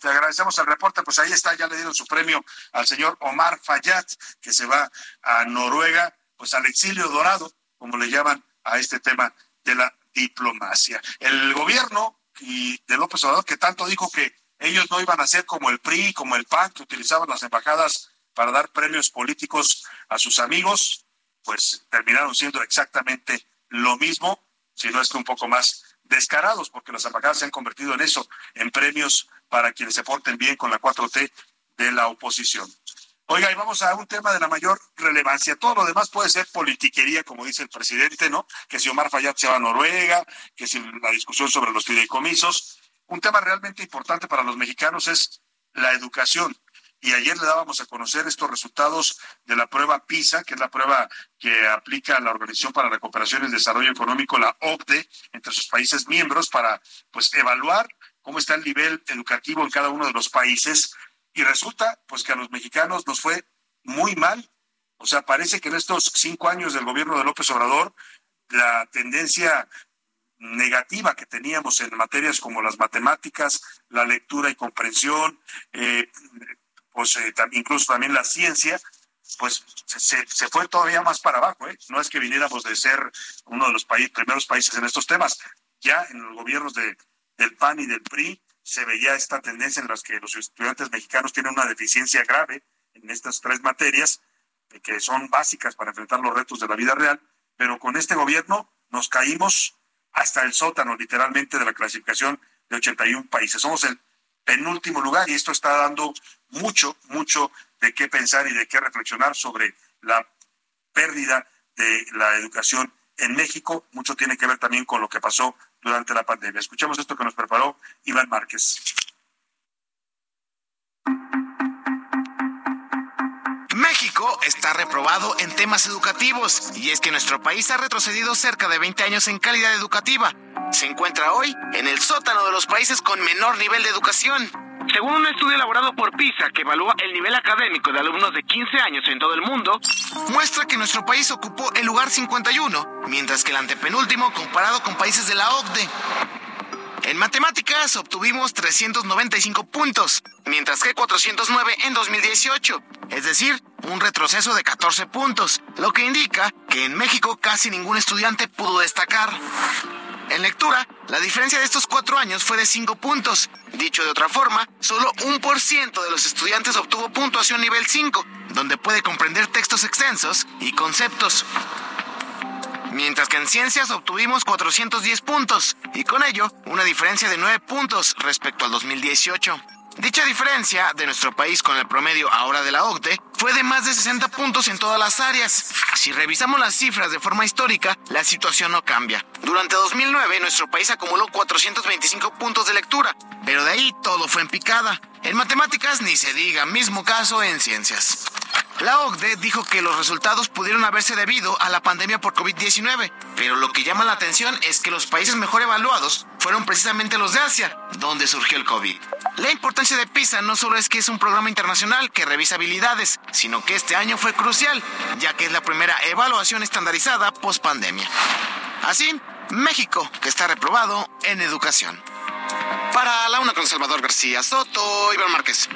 Te agradecemos el reporte, pues ahí está, ya le dieron su premio al señor Omar Fayad, que se va a Noruega, pues al exilio dorado, como le llaman a este tema de la diplomacia. El gobierno y de López Obrador, que tanto dijo que ellos no iban a ser como el PRI, como el PAN, que utilizaban las embajadas para dar premios políticos a sus amigos, pues terminaron siendo exactamente lo mismo, si no es que un poco más descarados, porque las embajadas se han convertido en eso, en premios para quienes se porten bien con la 4T de la oposición. Oiga, y vamos a un tema de la mayor relevancia. Todo lo demás puede ser politiquería, como dice el presidente, ¿no? Que si Omar Fayad se va a Noruega, que si la discusión sobre los fideicomisos. Un tema realmente importante para los mexicanos es la educación. Y ayer le dábamos a conocer estos resultados de la prueba PISA, que es la prueba que aplica la Organización para la Cooperación y el Desarrollo Económico, la OCDE, entre sus países miembros, para pues evaluar cómo está el nivel educativo en cada uno de los países. Y resulta pues que a los mexicanos nos fue muy mal. O sea, parece que en estos cinco años del gobierno de López Obrador, la tendencia negativa que teníamos en materias como las matemáticas, la lectura y comprensión, eh, pues eh, incluso también la ciencia, pues se, fue todavía más para abajo. ¿eh? No es que viniéramos de ser uno de los primeros países en estos temas. Ya en los gobiernos de, del PAN y del PRI se veía esta tendencia en las que los estudiantes mexicanos tienen una deficiencia grave en estas tres materias, que son básicas para enfrentar los retos de la vida real, pero con este gobierno nos caímos hasta el sótano, literalmente, de la clasificación de 81 países. Somos el penúltimo lugar y esto está dando mucho, mucho de qué pensar y de qué reflexionar sobre la pérdida de la educación en México. Mucho tiene que ver también con lo que pasó durante la pandemia. Escuchemos esto que nos preparó Iván Márquez. México está reprobado en temas educativos y es que nuestro país ha retrocedido cerca de 20 años en calidad educativa. Se encuentra hoy en el sótano de los países con menor nivel de educación. Según un estudio elaborado por PISA que evalúa el nivel académico de alumnos de 15 años en todo el mundo, muestra que nuestro país ocupó el lugar 51, mientras que el antepenúltimo comparado con países de la OCDE. En matemáticas obtuvimos 395 puntos, mientras que 409 en 2018, es decir, un retroceso de 14 puntos, lo que indica que en México casi ningún estudiante pudo destacar. En lectura, la diferencia de estos cuatro años fue de cinco puntos. Dicho de otra forma, solo un por ciento de los estudiantes obtuvo puntuación nivel 5, donde puede comprender textos extensos y conceptos. Mientras que en ciencias obtuvimos 410 puntos, y con ello una diferencia de 9 puntos respecto al 2018. Dicha diferencia de nuestro país con el promedio ahora de la OCDE fue de más de 60 puntos en todas las áreas. Si revisamos las cifras de forma histórica, la situación no cambia. Durante 2009 nuestro país acumuló 425 puntos de lectura, pero de ahí todo fue en picada. En matemáticas ni se diga, mismo caso en ciencias. La OCDE dijo que los resultados pudieron haberse debido a la pandemia por COVID-19, pero lo que llama la atención es que los países mejor evaluados fueron precisamente los de Asia, donde surgió el COVID. La importancia de PISA no solo es que es un programa internacional que revisa habilidades, sino que este año fue crucial, ya que es la primera evaluación estandarizada post pandemia. Así, México, que está reprobado en educación. Para la una con Salvador García Soto, Iván Márquez.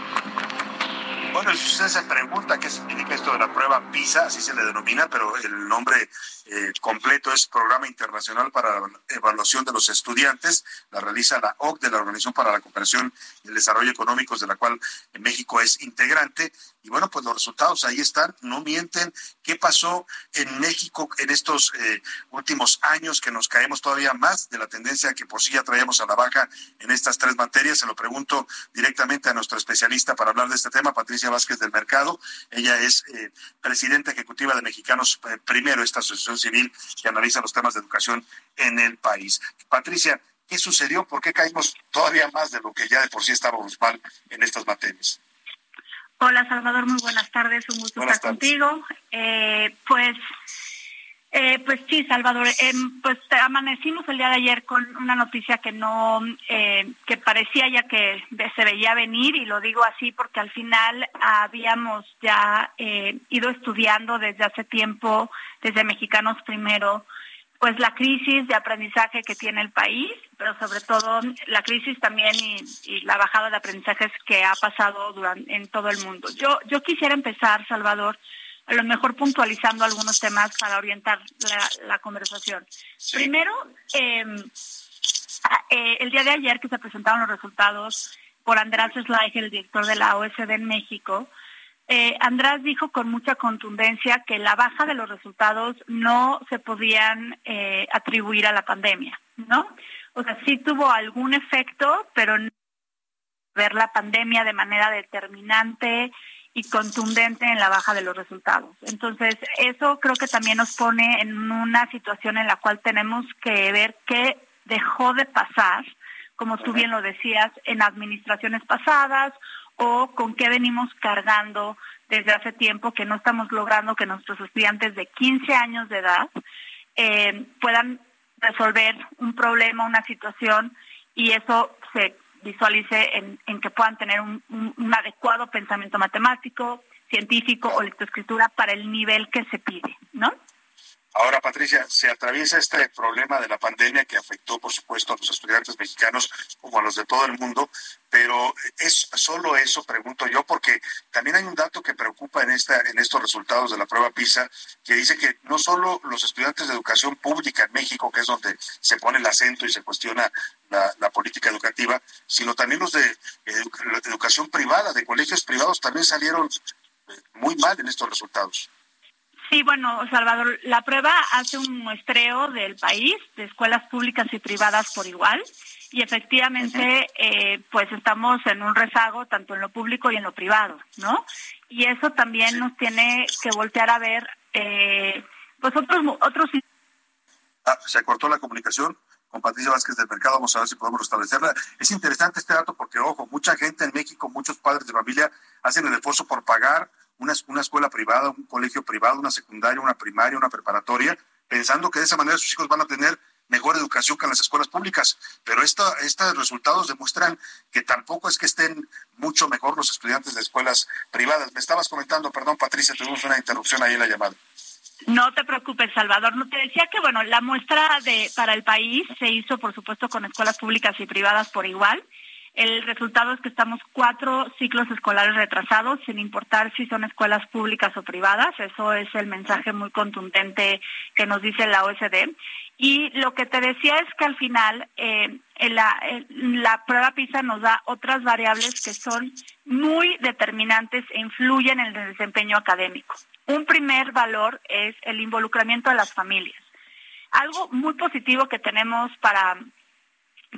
Bueno, si usted se pregunta qué significa esto de la prueba PISA, así se le denomina, pero el nombre eh, completo es Programa Internacional para la Evaluación de los Estudiantes, la realiza la OCDE, la Organización para la Cooperación y el Desarrollo Económicos, de la cual México es integrante. Y bueno, pues los resultados ahí están, no mienten. ¿Qué pasó en México en estos eh, últimos años que nos caemos todavía más de la tendencia que por sí ya traíamos a la baja en estas tres materias? Se lo pregunto directamente a nuestro especialista para hablar de este tema, Patricia Vázquez del Mercado. Ella es eh, presidenta ejecutiva de Mexicanos Primero, esta asociación civil que analiza los temas de educación en el país. Patricia, ¿qué sucedió? ¿Por qué caímos todavía más de lo que ya de por sí estábamos mal en estas materias? Hola Salvador, muy buenas tardes, un gusto estar contigo. Eh, pues, eh, pues sí, Salvador, eh, pues amanecimos el día de ayer con una noticia que no, eh, que parecía ya que se veía venir y lo digo así porque al final habíamos ya eh, ido estudiando desde hace tiempo, desde Mexicanos Primero, pues la crisis de aprendizaje que tiene el país, pero sobre todo la crisis también y, la bajada de aprendizajes que ha pasado durante, en todo el mundo. Yo, yo quisiera empezar, Salvador, a lo mejor puntualizando algunos temas para orientar la, conversación. Primero, em, eh, el día de ayer que se presentaron los resultados por András Slaich, el director de la OSD en México, eh, András dijo con mucha contundencia que la baja de los resultados no se podían eh, atribuir a la pandemia, ¿no? O sea, sí tuvo algún efecto, pero no ver la pandemia de manera determinante y contundente en la baja de los resultados. Entonces, eso creo que también nos pone en una situación en la cual tenemos que ver qué dejó de pasar, como tú bien lo decías, en administraciones pasadas o con qué venimos cargando desde hace tiempo que no estamos logrando que nuestros estudiantes de 15 años de edad eh, puedan resolver un problema, una situación y eso se visualice en, que puedan tener un, adecuado pensamiento matemático, científico o lectoescritura para el nivel que se pide, ¿no? Ahora, Patricia, se atraviesa este problema de la pandemia que afectó, por supuesto, a los estudiantes mexicanos como a los de todo el mundo, pero es solo eso, pregunto yo, porque también hay un dato que preocupa en esta en estos resultados de la prueba PISA, que dice que no solo los estudiantes de educación pública en México, que es donde se pone el acento y se cuestiona la, política educativa, sino también los de educación privada, de colegios privados, también salieron eh, muy mal en estos resultados. Sí, bueno, Salvador, la prueba hace un muestreo del país, de escuelas públicas y privadas por igual, y efectivamente, eh, pues estamos en un rezago tanto en lo público y en lo privado, ¿no? Y eso también nos tiene que voltear a ver, eh, pues otros, otros. Ah, se cortó la comunicación con Patricia Vázquez del Mercado, vamos a ver si podemos restablecerla. Es interesante este dato porque, ojo, mucha gente en México, muchos padres de familia hacen el esfuerzo por pagar una, una escuela privada, un colegio privado, una secundaria, una primaria, una preparatoria, pensando que de esa manera sus hijos van a tener mejor educación que en las escuelas públicas. Pero estos resultados demuestran que tampoco es que estén mucho mejor los estudiantes de escuelas privadas. Me estabas comentando, perdón Patricia, tuvimos una interrupción ahí en la llamada. No te preocupes, Salvador. No te decía que bueno, la muestra de para el país se hizo, por supuesto, con escuelas públicas y privadas por igual. El resultado es que estamos cuatro ciclos escolares retrasados, sin importar si son escuelas públicas o privadas. Eso es el mensaje muy contundente que nos dice la OSD. Y lo que te decía es que al final eh, la, la prueba PISA nos da otras variables que son muy determinantes e influyen en el desempeño académico. Un primer valor es el involucramiento de las familias. Algo muy positivo que tenemos para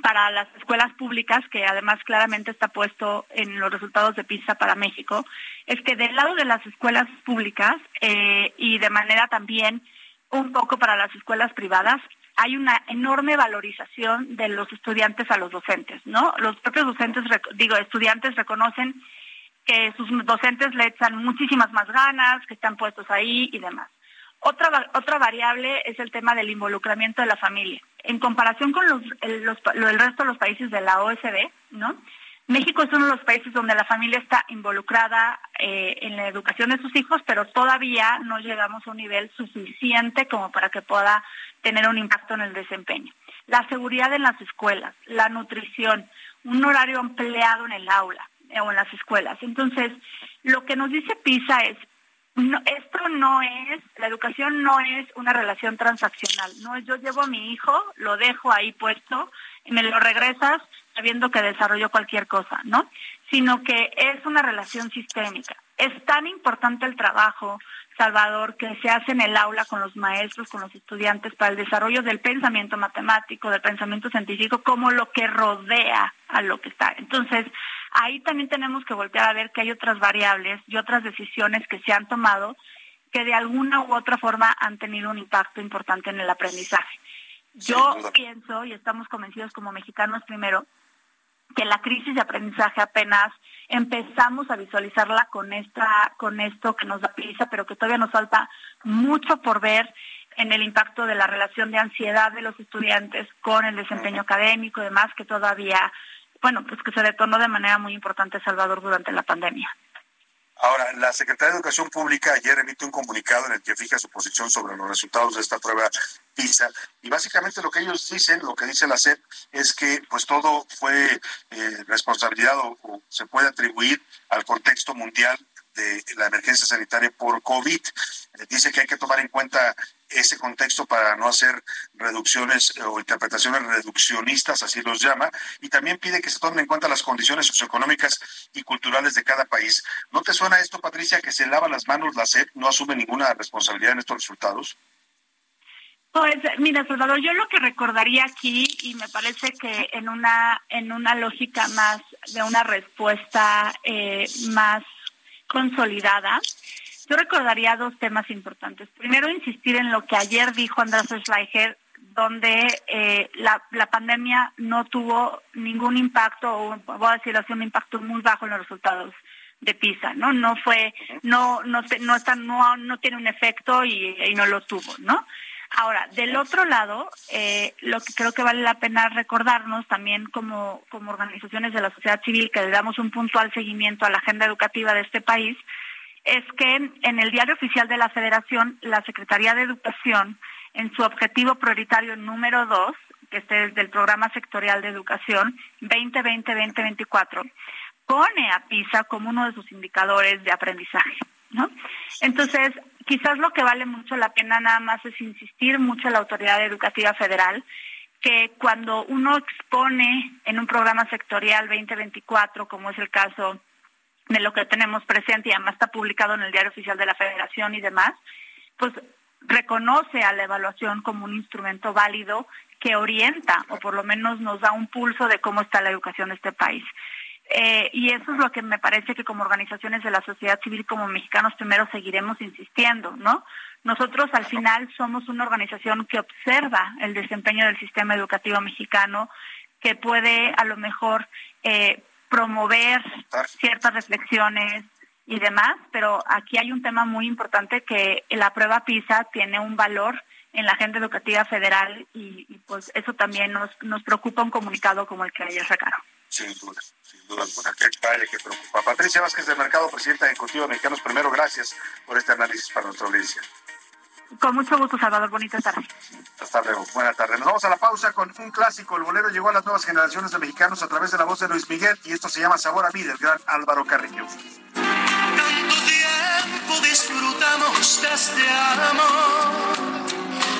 para las escuelas públicas, que además claramente está puesto en los resultados de PISA para México, es que del lado de las escuelas públicas eh, y de manera también un poco para las escuelas privadas, hay una enorme valorización de los estudiantes a los docentes, ¿no? Los propios docentes, digo, estudiantes reconocen que sus docentes le echan muchísimas más ganas, que están puestos ahí y demás. Otra, otra variable es el tema del involucramiento de la familia. En comparación con los, el, resto de los países de la OSD, ¿no? México es uno de los países donde la familia está involucrada eh, en la educación de sus hijos, pero todavía no llegamos a un nivel suficiente como para que pueda tener un impacto en el desempeño. La seguridad en las escuelas, la nutrición, un horario empleado en el aula eh, o en las escuelas. Entonces, lo que nos dice PISA es, no, esto no es, la educación no es una relación transaccional. No es yo llevo a mi hijo, lo dejo ahí puesto y me lo regresas sabiendo que desarrolló cualquier cosa, ¿no? Sino que es una relación sistémica. Es tan importante el trabajo, Salvador, que se hace en el aula con los maestros, con los estudiantes para el desarrollo del pensamiento matemático, del pensamiento científico, como lo que rodea a lo que está. Entonces, ahí también tenemos que voltear a ver que hay otras variables y otras decisiones que se han tomado que de alguna u otra forma han tenido un impacto importante en el aprendizaje. Yo pienso, y estamos convencidos como mexicanos primero, que la crisis de aprendizaje apenas empezamos a visualizarla con esta con esto que nos da prisa, pero que todavía nos falta mucho por ver en el impacto de la relación de ansiedad de los estudiantes con el desempeño académico y demás que todavía bueno, pues que se detonó de manera muy importante Salvador durante la pandemia. Ahora, la Secretaría de Educación Pública ayer emite un comunicado en el que fija su posición sobre los resultados de esta prueba PISA y básicamente lo que ellos dicen, lo que dice la SEP, es que pues todo fue eh, responsabilidad o, se puede atribuir al contexto mundial de la emergencia sanitaria por COVID. Eh, dice que hay que tomar en cuenta ese contexto para no hacer reducciones eh, o interpretaciones reduccionistas, así los llama, y también pide que se tomen en cuenta las condiciones socioeconómicas y culturales de cada país. ¿No te suena esto, Patricia, que se lava las manos la SED, no asume ninguna responsabilidad en estos resultados? Pues mira, Salvador, yo lo que recordaría aquí y me parece que en una en una lógica más de una respuesta eh, más consolidada, yo recordaría dos temas importantes. Primero, insistir en lo que ayer dijo Andrés Schleicher, donde eh, la, pandemia no tuvo ningún impacto, o voy a decir así, un impacto muy bajo en los resultados de PISA, ¿no? No fue, no, no, no, está, no, tiene un efecto y, y no lo tuvo, ¿no? Ahora, del otro lado, eh, lo que creo que vale la pena recordarnos también como, como organizaciones de la sociedad civil que le damos un puntual seguimiento a la agenda educativa de este país, es que en el diario oficial de la Federación, la Secretaría de Educación, en su objetivo prioritario número dos, que este es del Programa Sectorial de Educación 2020-2024, pone a PISA como uno de sus indicadores de aprendizaje. ¿no? Entonces, quizás lo que vale mucho la pena nada más es insistir mucho a la autoridad educativa federal que cuando uno expone en un programa sectorial 2024, como es el caso de lo que tenemos presente y además está publicado en el Diario Oficial de la Federación y demás, pues reconoce a la evaluación como un instrumento válido que orienta o por lo menos nos da un pulso de cómo está la educación de este país. Eh, y eso es lo que me parece que como organizaciones de la sociedad civil, como mexicanos primero, seguiremos insistiendo, ¿no? Nosotros al final somos una organización que observa el desempeño del sistema educativo mexicano, que puede a lo mejor eh, promover ciertas reflexiones y demás, pero aquí hay un tema muy importante que la prueba PISA tiene un valor en la agenda educativa federal y, pues eso también nos, nos preocupa un comunicado como el que ayer sacaron. Sin duda, sin duda alguna. Qué padre que preocupa. Patricia Vázquez del Mercado, presidenta ejecutiva de Mexicanos Primero, gracias por este análisis para nuestra audiencia. Con mucho gusto, Salvador. Bonita tarde. Hasta luego. Buena tarde. Nos vamos a la pausa con un clásico. El bolero llegó a las nuevas generaciones de mexicanos a través de la voz de Luis Miguel y esto se llama Sabor a mí del gran Álvaro Carrillo. Tanto tiempo disfrutamos de este amor.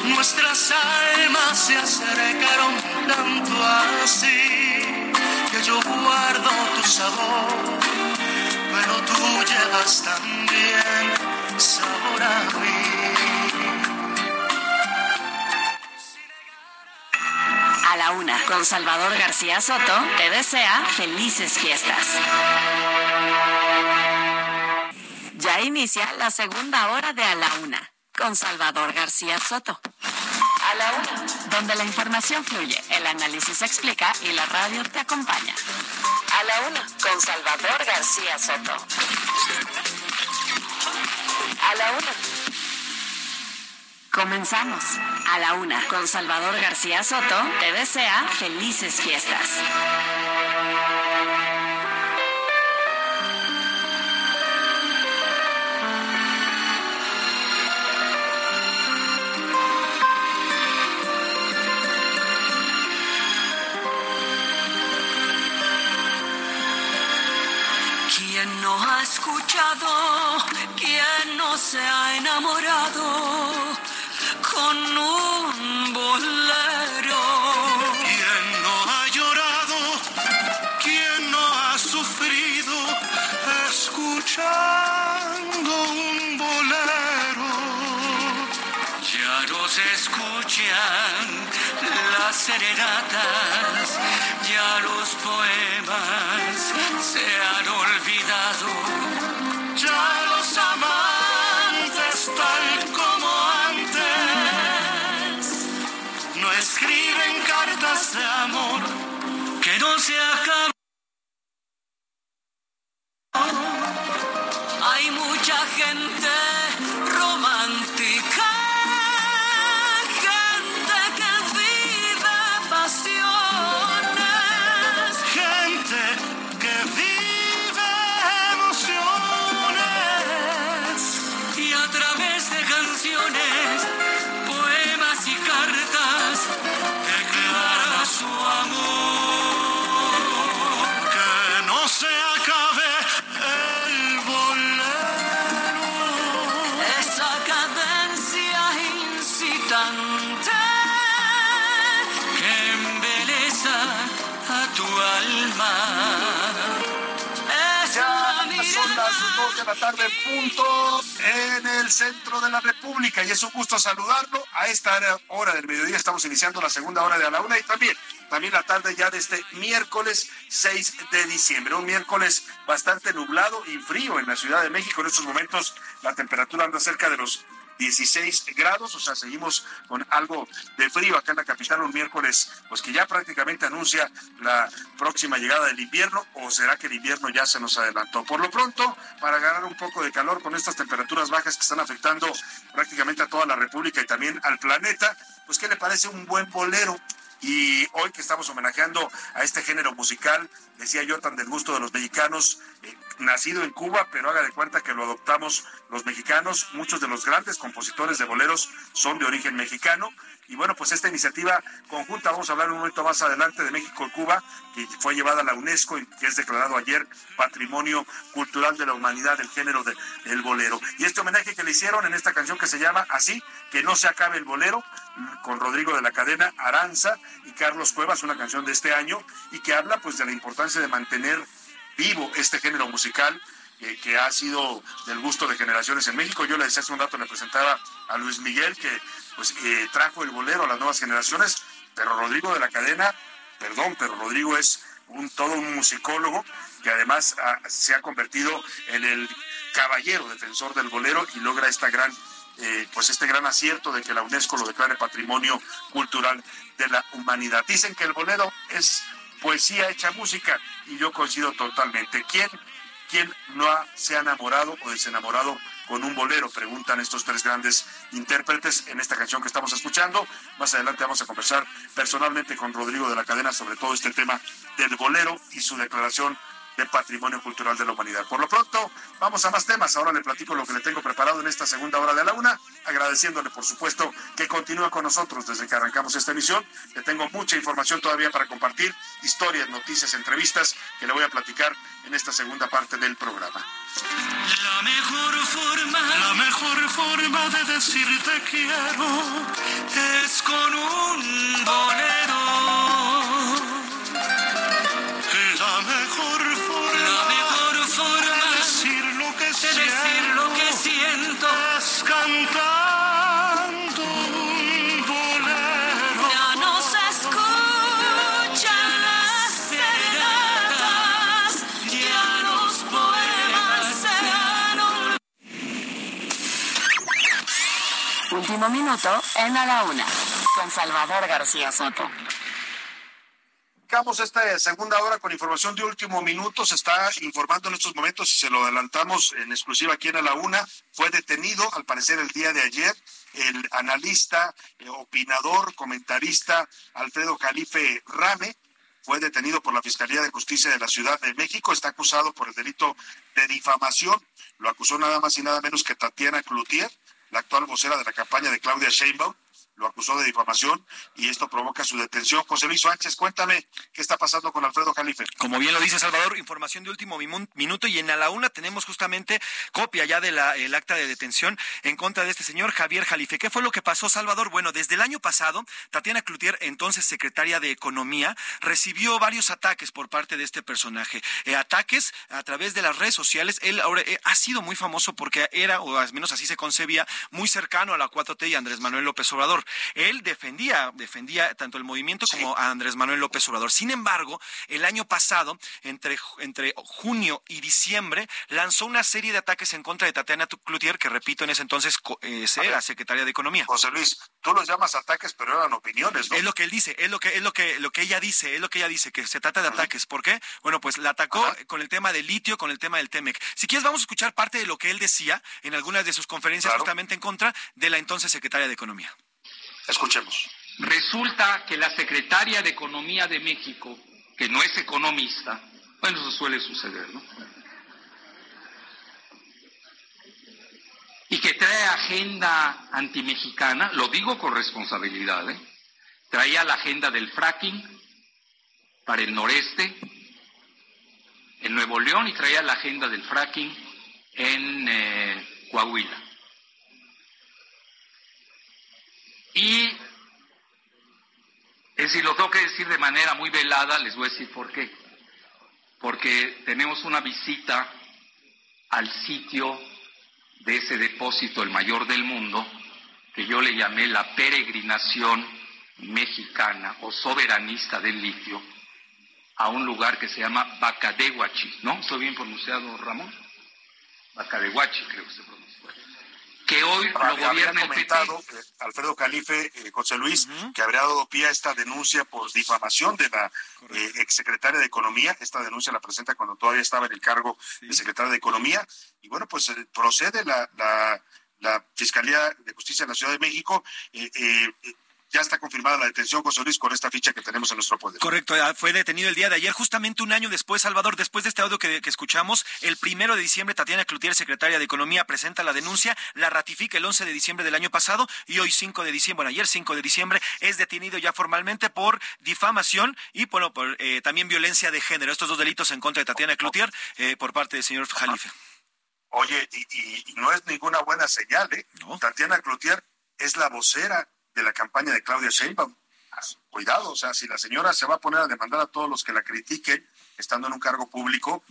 Nuestras almas se acercaron tanto así que yo guardo tu sabor, pero tú llevas también sabor a mí. A la una, con Salvador García Soto, te desea felices fiestas. Ya inicia la segunda hora de A la una, con Salvador García Soto. A la una, donde la información fluye, el análisis explica y la radio te acompaña. A la una, con Salvador García Soto. A la una. Comenzamos. A la una, con Salvador García Soto, te desea felices fiestas. ¿Quién no ha escuchado? ¿Quién no se ha enamorado serenatas, ya los poemas se han que no se de la tarde en punto en el centro de la República y es un gusto saludarlo. A esta hora del mediodía estamos iniciando la segunda hora de a la una y también también la tarde ya de este miércoles 6 de diciembre. Un miércoles bastante nublado y frío en la Ciudad de México. En estos momentos la temperatura anda cerca de los 16 grados, o sea, seguimos con algo de frío acá en la capital un miércoles, pues que ya prácticamente anuncia la próxima llegada del invierno, o será que el invierno ya se nos adelantó. Por lo pronto, para ganar un poco de calor con estas temperaturas bajas que están afectando prácticamente a toda la República y también al planeta, pues ¿qué le parece un buen bolero? Y hoy que estamos homenajeando a este género musical, decía yo, tan del gusto de los mexicanos, eh, nacido en Cuba, pero haga de cuenta que lo adoptamos los mexicanos. Muchos de los grandes compositores de boleros son de origen mexicano. Y bueno, pues esta iniciativa conjunta, vamos a hablar un momento más adelante de México y Cuba, que fue llevada a la UNESCO y que es declarado ayer Patrimonio Cultural de la Humanidad del género del bolero. Y este homenaje que le hicieron en esta canción que se llama Así, que no se acabe el bolero, con Rodrigo de la Cadena, Aranza y Carlos Cuevas, una canción de este año, y que habla pues de la importancia de mantener vivo este género musical que ha sido del gusto de generaciones en México. Yo le decía hace un rato, le presentaba a Luis Miguel que pues eh, trajo el bolero a las nuevas generaciones, pero Rodrigo de la Cadena, perdón, pero Rodrigo es un todo un musicólogo que además se ha convertido en el caballero defensor del bolero y logra esta gran eh, pues este gran acierto de que la UNESCO lo declare patrimonio cultural de la humanidad. Dicen que el bolero es poesía hecha música y yo coincido totalmente. ¿Quién, quién no se ha enamorado o desenamorado con un bolero? Preguntan estos tres grandes intérpretes en esta canción que estamos escuchando. Más adelante vamos a conversar personalmente con Rodrigo de la Cadena sobre todo este tema del bolero y su declaración de Patrimonio Cultural de la Humanidad. Por lo pronto, vamos a más temas. Ahora le platico lo que le tengo preparado en esta segunda hora de la una, agradeciéndole, por supuesto, que continúa con nosotros desde que arrancamos esta emisión. Le tengo mucha información todavía para compartir, historias, noticias, entrevistas que le voy a platicar en esta segunda parte del programa. La mejor forma, de decirte quiero es con un bolero. Último minuto en A la Una, con Salvador García Soto. Arrancamos esta segunda hora con información de último minuto. Se está informando en estos momentos, y se lo adelantamos en exclusiva aquí en la una, fue detenido al parecer el día de ayer el analista, eh, opinador, comentarista Alfredo Jalife Rame. Fue detenido por la Fiscalía de Justicia de la Ciudad de México. Está acusado por el delito de difamación. Lo acusó nada más y nada menos que Tatiana Cloutier, la actual vocera de la campaña de Claudia Sheinbaum lo acusó de difamación y esto provoca su detención. José Luis Sánchez, cuéntame qué está pasando con Alfredo Jalife. Como bien lo dice Salvador, información de último minuto y en a la una tenemos justamente copia ya del acta de detención en contra de este señor Javier Jalife. ¿Qué fue lo que pasó, Salvador? Bueno, desde el año pasado, Tatiana Cloutier, entonces secretaria de Economía, recibió varios ataques por parte de este personaje. Eh, ataques a través de las redes sociales. Él ahora eh, ha sido muy famoso porque era, o al menos así se concebía, muy cercano a la 4T y Andrés Manuel López Obrador. Él defendía, defendía tanto el movimiento como a Andrés Manuel López Obrador. Sin embargo, el año pasado, entre, entre junio y diciembre, lanzó una serie de ataques en contra de Tatiana Cloutier, que repito, en ese entonces eh, era secretaria de Economía. José Luis, tú los llamas ataques, pero eran opiniones, ¿no? Es lo que él dice, es lo que, es lo que, lo que ella dice, es lo que ella dice, que se trata de ataques. ¿Por qué? Bueno, pues la atacó con el tema del litio, con el tema del Temec. Si quieres, vamos a escuchar parte de lo que él decía en algunas de sus conferencias justamente en contra de la entonces secretaria de Economía. Escuchemos. Resulta que la secretaria de Economía de México, que no es economista, bueno, eso suele suceder, ¿no? Y que trae agenda antimexicana, lo digo con responsabilidad, ¿eh? Traía la agenda del fracking para el noreste, en Nuevo León, y traía la agenda del fracking en eh, Coahuila. Y es decir, lo tengo que decir de manera muy velada, les voy a decir por qué. Porque tenemos una visita al sitio de ese depósito, el mayor del mundo, que yo le llamé la peregrinación mexicana o soberanista del litio a un lugar que se llama Bacadehuachi, ¿no? ¿Estoy bien pronunciado, Ramón? Bacadehuachi, creo que se pronuncia. Que hoy lo gobierna el PT. Eh, Alfredo Calife, eh, José Luis, que habría dado pie a esta denuncia por difamación de la eh, exsecretaria de Economía. Esta denuncia la presenta cuando todavía estaba en el cargo de secretaria de Economía. Y bueno, pues eh, procede la, la, la Fiscalía de Justicia de la Ciudad de México. Ya está confirmada la detención, José Luis, con esta ficha que tenemos en nuestro poder. Correcto, fue detenido el día de ayer, justamente un año después, Salvador, después de este audio que, que, escuchamos, el primero de diciembre, Tatiana Cloutier, secretaria de Economía, presenta la denuncia, la ratifica el 11 de diciembre del año pasado y hoy 5 de diciembre, bueno, ayer 5 de diciembre, es detenido ya formalmente por difamación y, bueno, por eh, también violencia de género. Estos dos delitos en contra de Tatiana Cloutier eh, por parte del señor Jalife. Oye, y, y, y, no es ninguna buena señal, ¿eh? No. Tatiana Cloutier es la vocera de la campaña de Claudia Sheinbaum. Cuidado, o sea, si la señora se va a poner a demandar a todos los que la critiquen estando en un cargo público,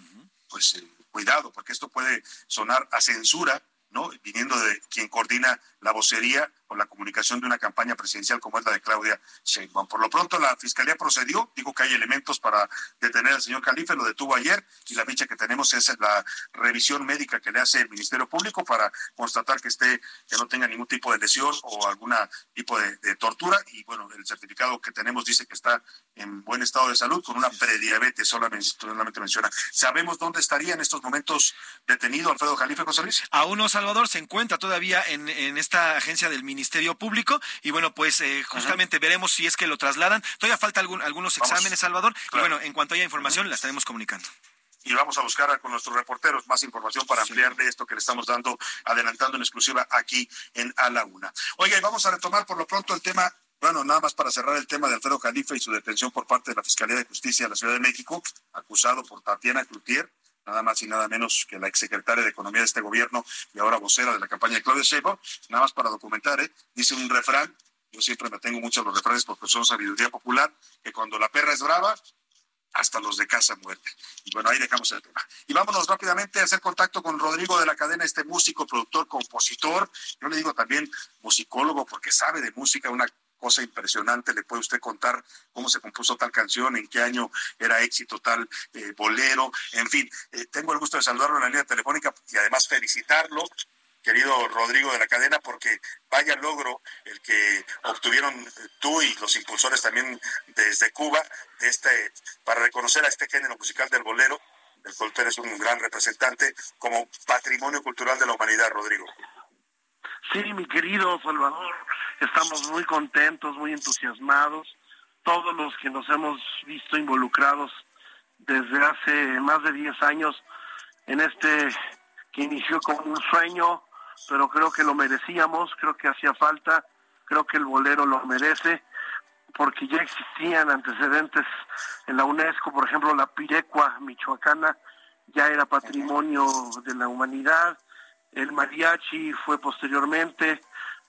pues eh, cuidado, porque esto puede sonar a censura, ¿no? Viniendo de quien coordina la vocería o la comunicación de una campaña presidencial como es la de Claudia Sheinbaum. Por lo pronto la fiscalía procedió, digo que hay elementos para detener al señor Calife, lo detuvo ayer y la ficha que tenemos es la revisión médica que le hace el Ministerio Público para constatar que esté que no tenga ningún tipo de lesión o algún tipo de, de, tortura y bueno, el certificado que tenemos dice que está en buen estado de salud con una prediabetes, solamente, solamente menciona. ¿Sabemos dónde estaría en estos momentos detenido Alfredo Calife José Luis? Aún no, Salvador, se encuentra todavía en, en esta agencia del Ministerio Ministerio Público y bueno, pues eh, justamente -huh. veremos si es que lo trasladan. Todavía falta algún, algunos Vamos. exámenes, Salvador, claro. y bueno, en cuanto haya información -huh. la estaremos comunicando y vamos a buscar con nuestros reporteros más información para ampliar de esto que le estamos dando, adelantando en exclusiva aquí en A la Una. Oiga, y vamos a retomar por lo pronto el tema bueno, nada más para cerrar el tema de Alfredo Califa y su detención por parte de la Fiscalía de Justicia de la Ciudad de México, acusado por Tatiana Cloutier, nada más y nada menos que la exsecretaria de Economía de este gobierno y ahora vocera de la campaña de Claudia Sheinbaum, nada más para documentar, ¿eh? dice un refrán, yo siempre me tengo mucho los refranes porque son sabiduría popular, que cuando la perra es brava, hasta los de casa muerte. Y bueno, ahí dejamos el tema. Y vámonos rápidamente a hacer contacto con Rodrigo de la cadena, este músico, productor, compositor, yo le digo también musicólogo porque sabe de música, una cosa impresionante, le puede usted contar cómo se compuso tal canción, en qué año era éxito tal eh, bolero, en fin, eh, tengo el gusto de saludarlo en la línea telefónica y además felicitarlo, querido Rodrigo de la cadena, porque vaya logro el que obtuvieron tú y los impulsores también desde Cuba, este, para reconocer a este género musical del bolero, del cual tú eres un gran representante, como patrimonio cultural de la humanidad, Rodrigo. Sí, mi querido Salvador, estamos muy contentos, muy entusiasmados. Todos los que nos hemos visto involucrados desde hace más de 10 años en este que inició como un sueño, pero creo que lo merecíamos, creo que hacía falta, creo que el bolero lo merece, porque ya existían antecedentes en la UNESCO, por ejemplo, la Pirecua michoacana ya era patrimonio de la humanidad, el mariachi fue posteriormente,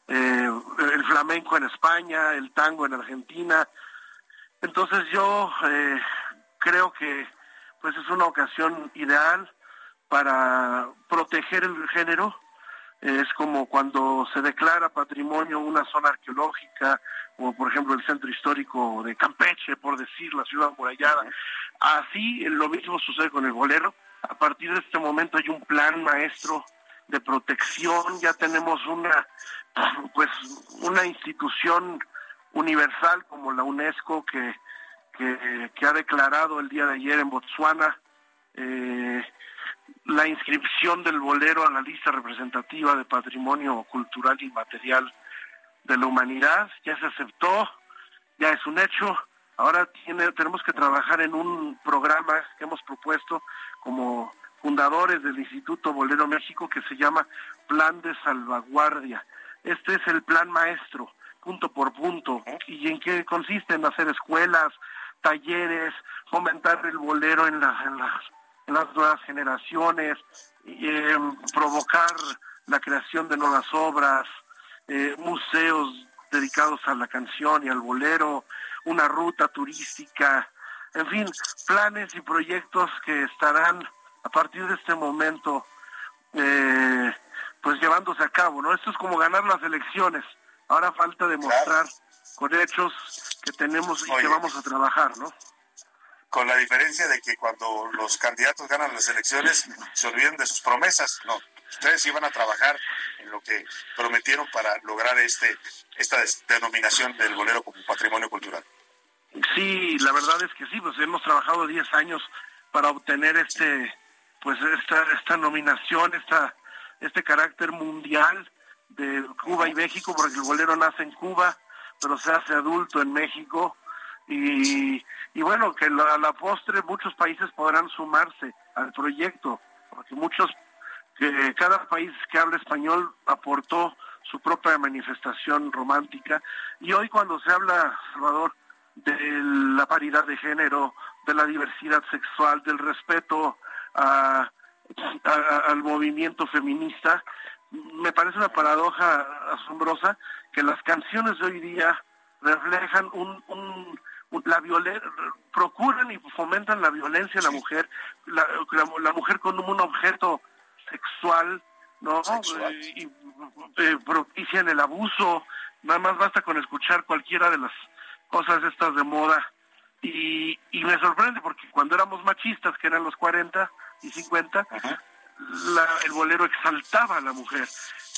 eh, el flamenco en España, el tango en Argentina. Entonces yo eh, creo que pues es una ocasión ideal para proteger el género. Es como cuando se declara patrimonio una zona arqueológica, como por ejemplo el centro histórico de Campeche, por decir, la ciudad amurallada. Así lo mismo sucede con el bolero. A partir de este momento hay un plan maestro de protección, ya tenemos una pues una institución universal como la UNESCO que, que, ha declarado el día de ayer en Botswana eh, la inscripción del bolero a la lista representativa de patrimonio cultural y material de la humanidad, ya se aceptó, ya es un hecho, ahora tiene, tenemos que trabajar en un programa que hemos propuesto como fundadores del Instituto Bolero México que se llama Plan de Salvaguardia. Este es el plan maestro, punto por punto. ¿Y en qué consiste? En hacer escuelas, talleres, fomentar el bolero en, la, en, las, en las nuevas generaciones, eh, provocar la creación de nuevas obras, eh, museos dedicados a la canción y al bolero, una ruta turística, en fin, planes y proyectos que estarán a partir de este momento eh, pues llevándose a cabo, ¿no? Esto es como ganar las elecciones. Ahora falta demostrar claro. con hechos que tenemos y que vamos a trabajar, ¿no? Con la diferencia de que cuando los candidatos ganan las elecciones se olviden de sus promesas, no. Ustedes iban a trabajar en lo que prometieron para lograr este esta denominación del bolero como patrimonio cultural. Sí, la verdad es que sí, pues hemos trabajado 10 años para obtener este pues esta esta nominación, esta este carácter mundial de Cuba y México, porque el bolero nace en Cuba, pero se hace adulto en México. Y, y bueno, que a la postre muchos países podrán sumarse al proyecto, porque muchos, que cada país que habla español aportó su propia manifestación romántica. Y hoy cuando se habla, Salvador, de la paridad de género, de la diversidad sexual, del respeto a, al movimiento feminista, me parece una paradoja asombrosa que las canciones de hoy día reflejan un, un, la procuran y fomentan la violencia de la mujer, la, la, mujer como un objeto sexual, ¿no? Y, eh, propician el abuso, nada más basta con escuchar cualquiera de las cosas estas de moda. Y, y me sorprende porque cuando éramos machistas, que eran los 40 y 50, el bolero exaltaba a la mujer.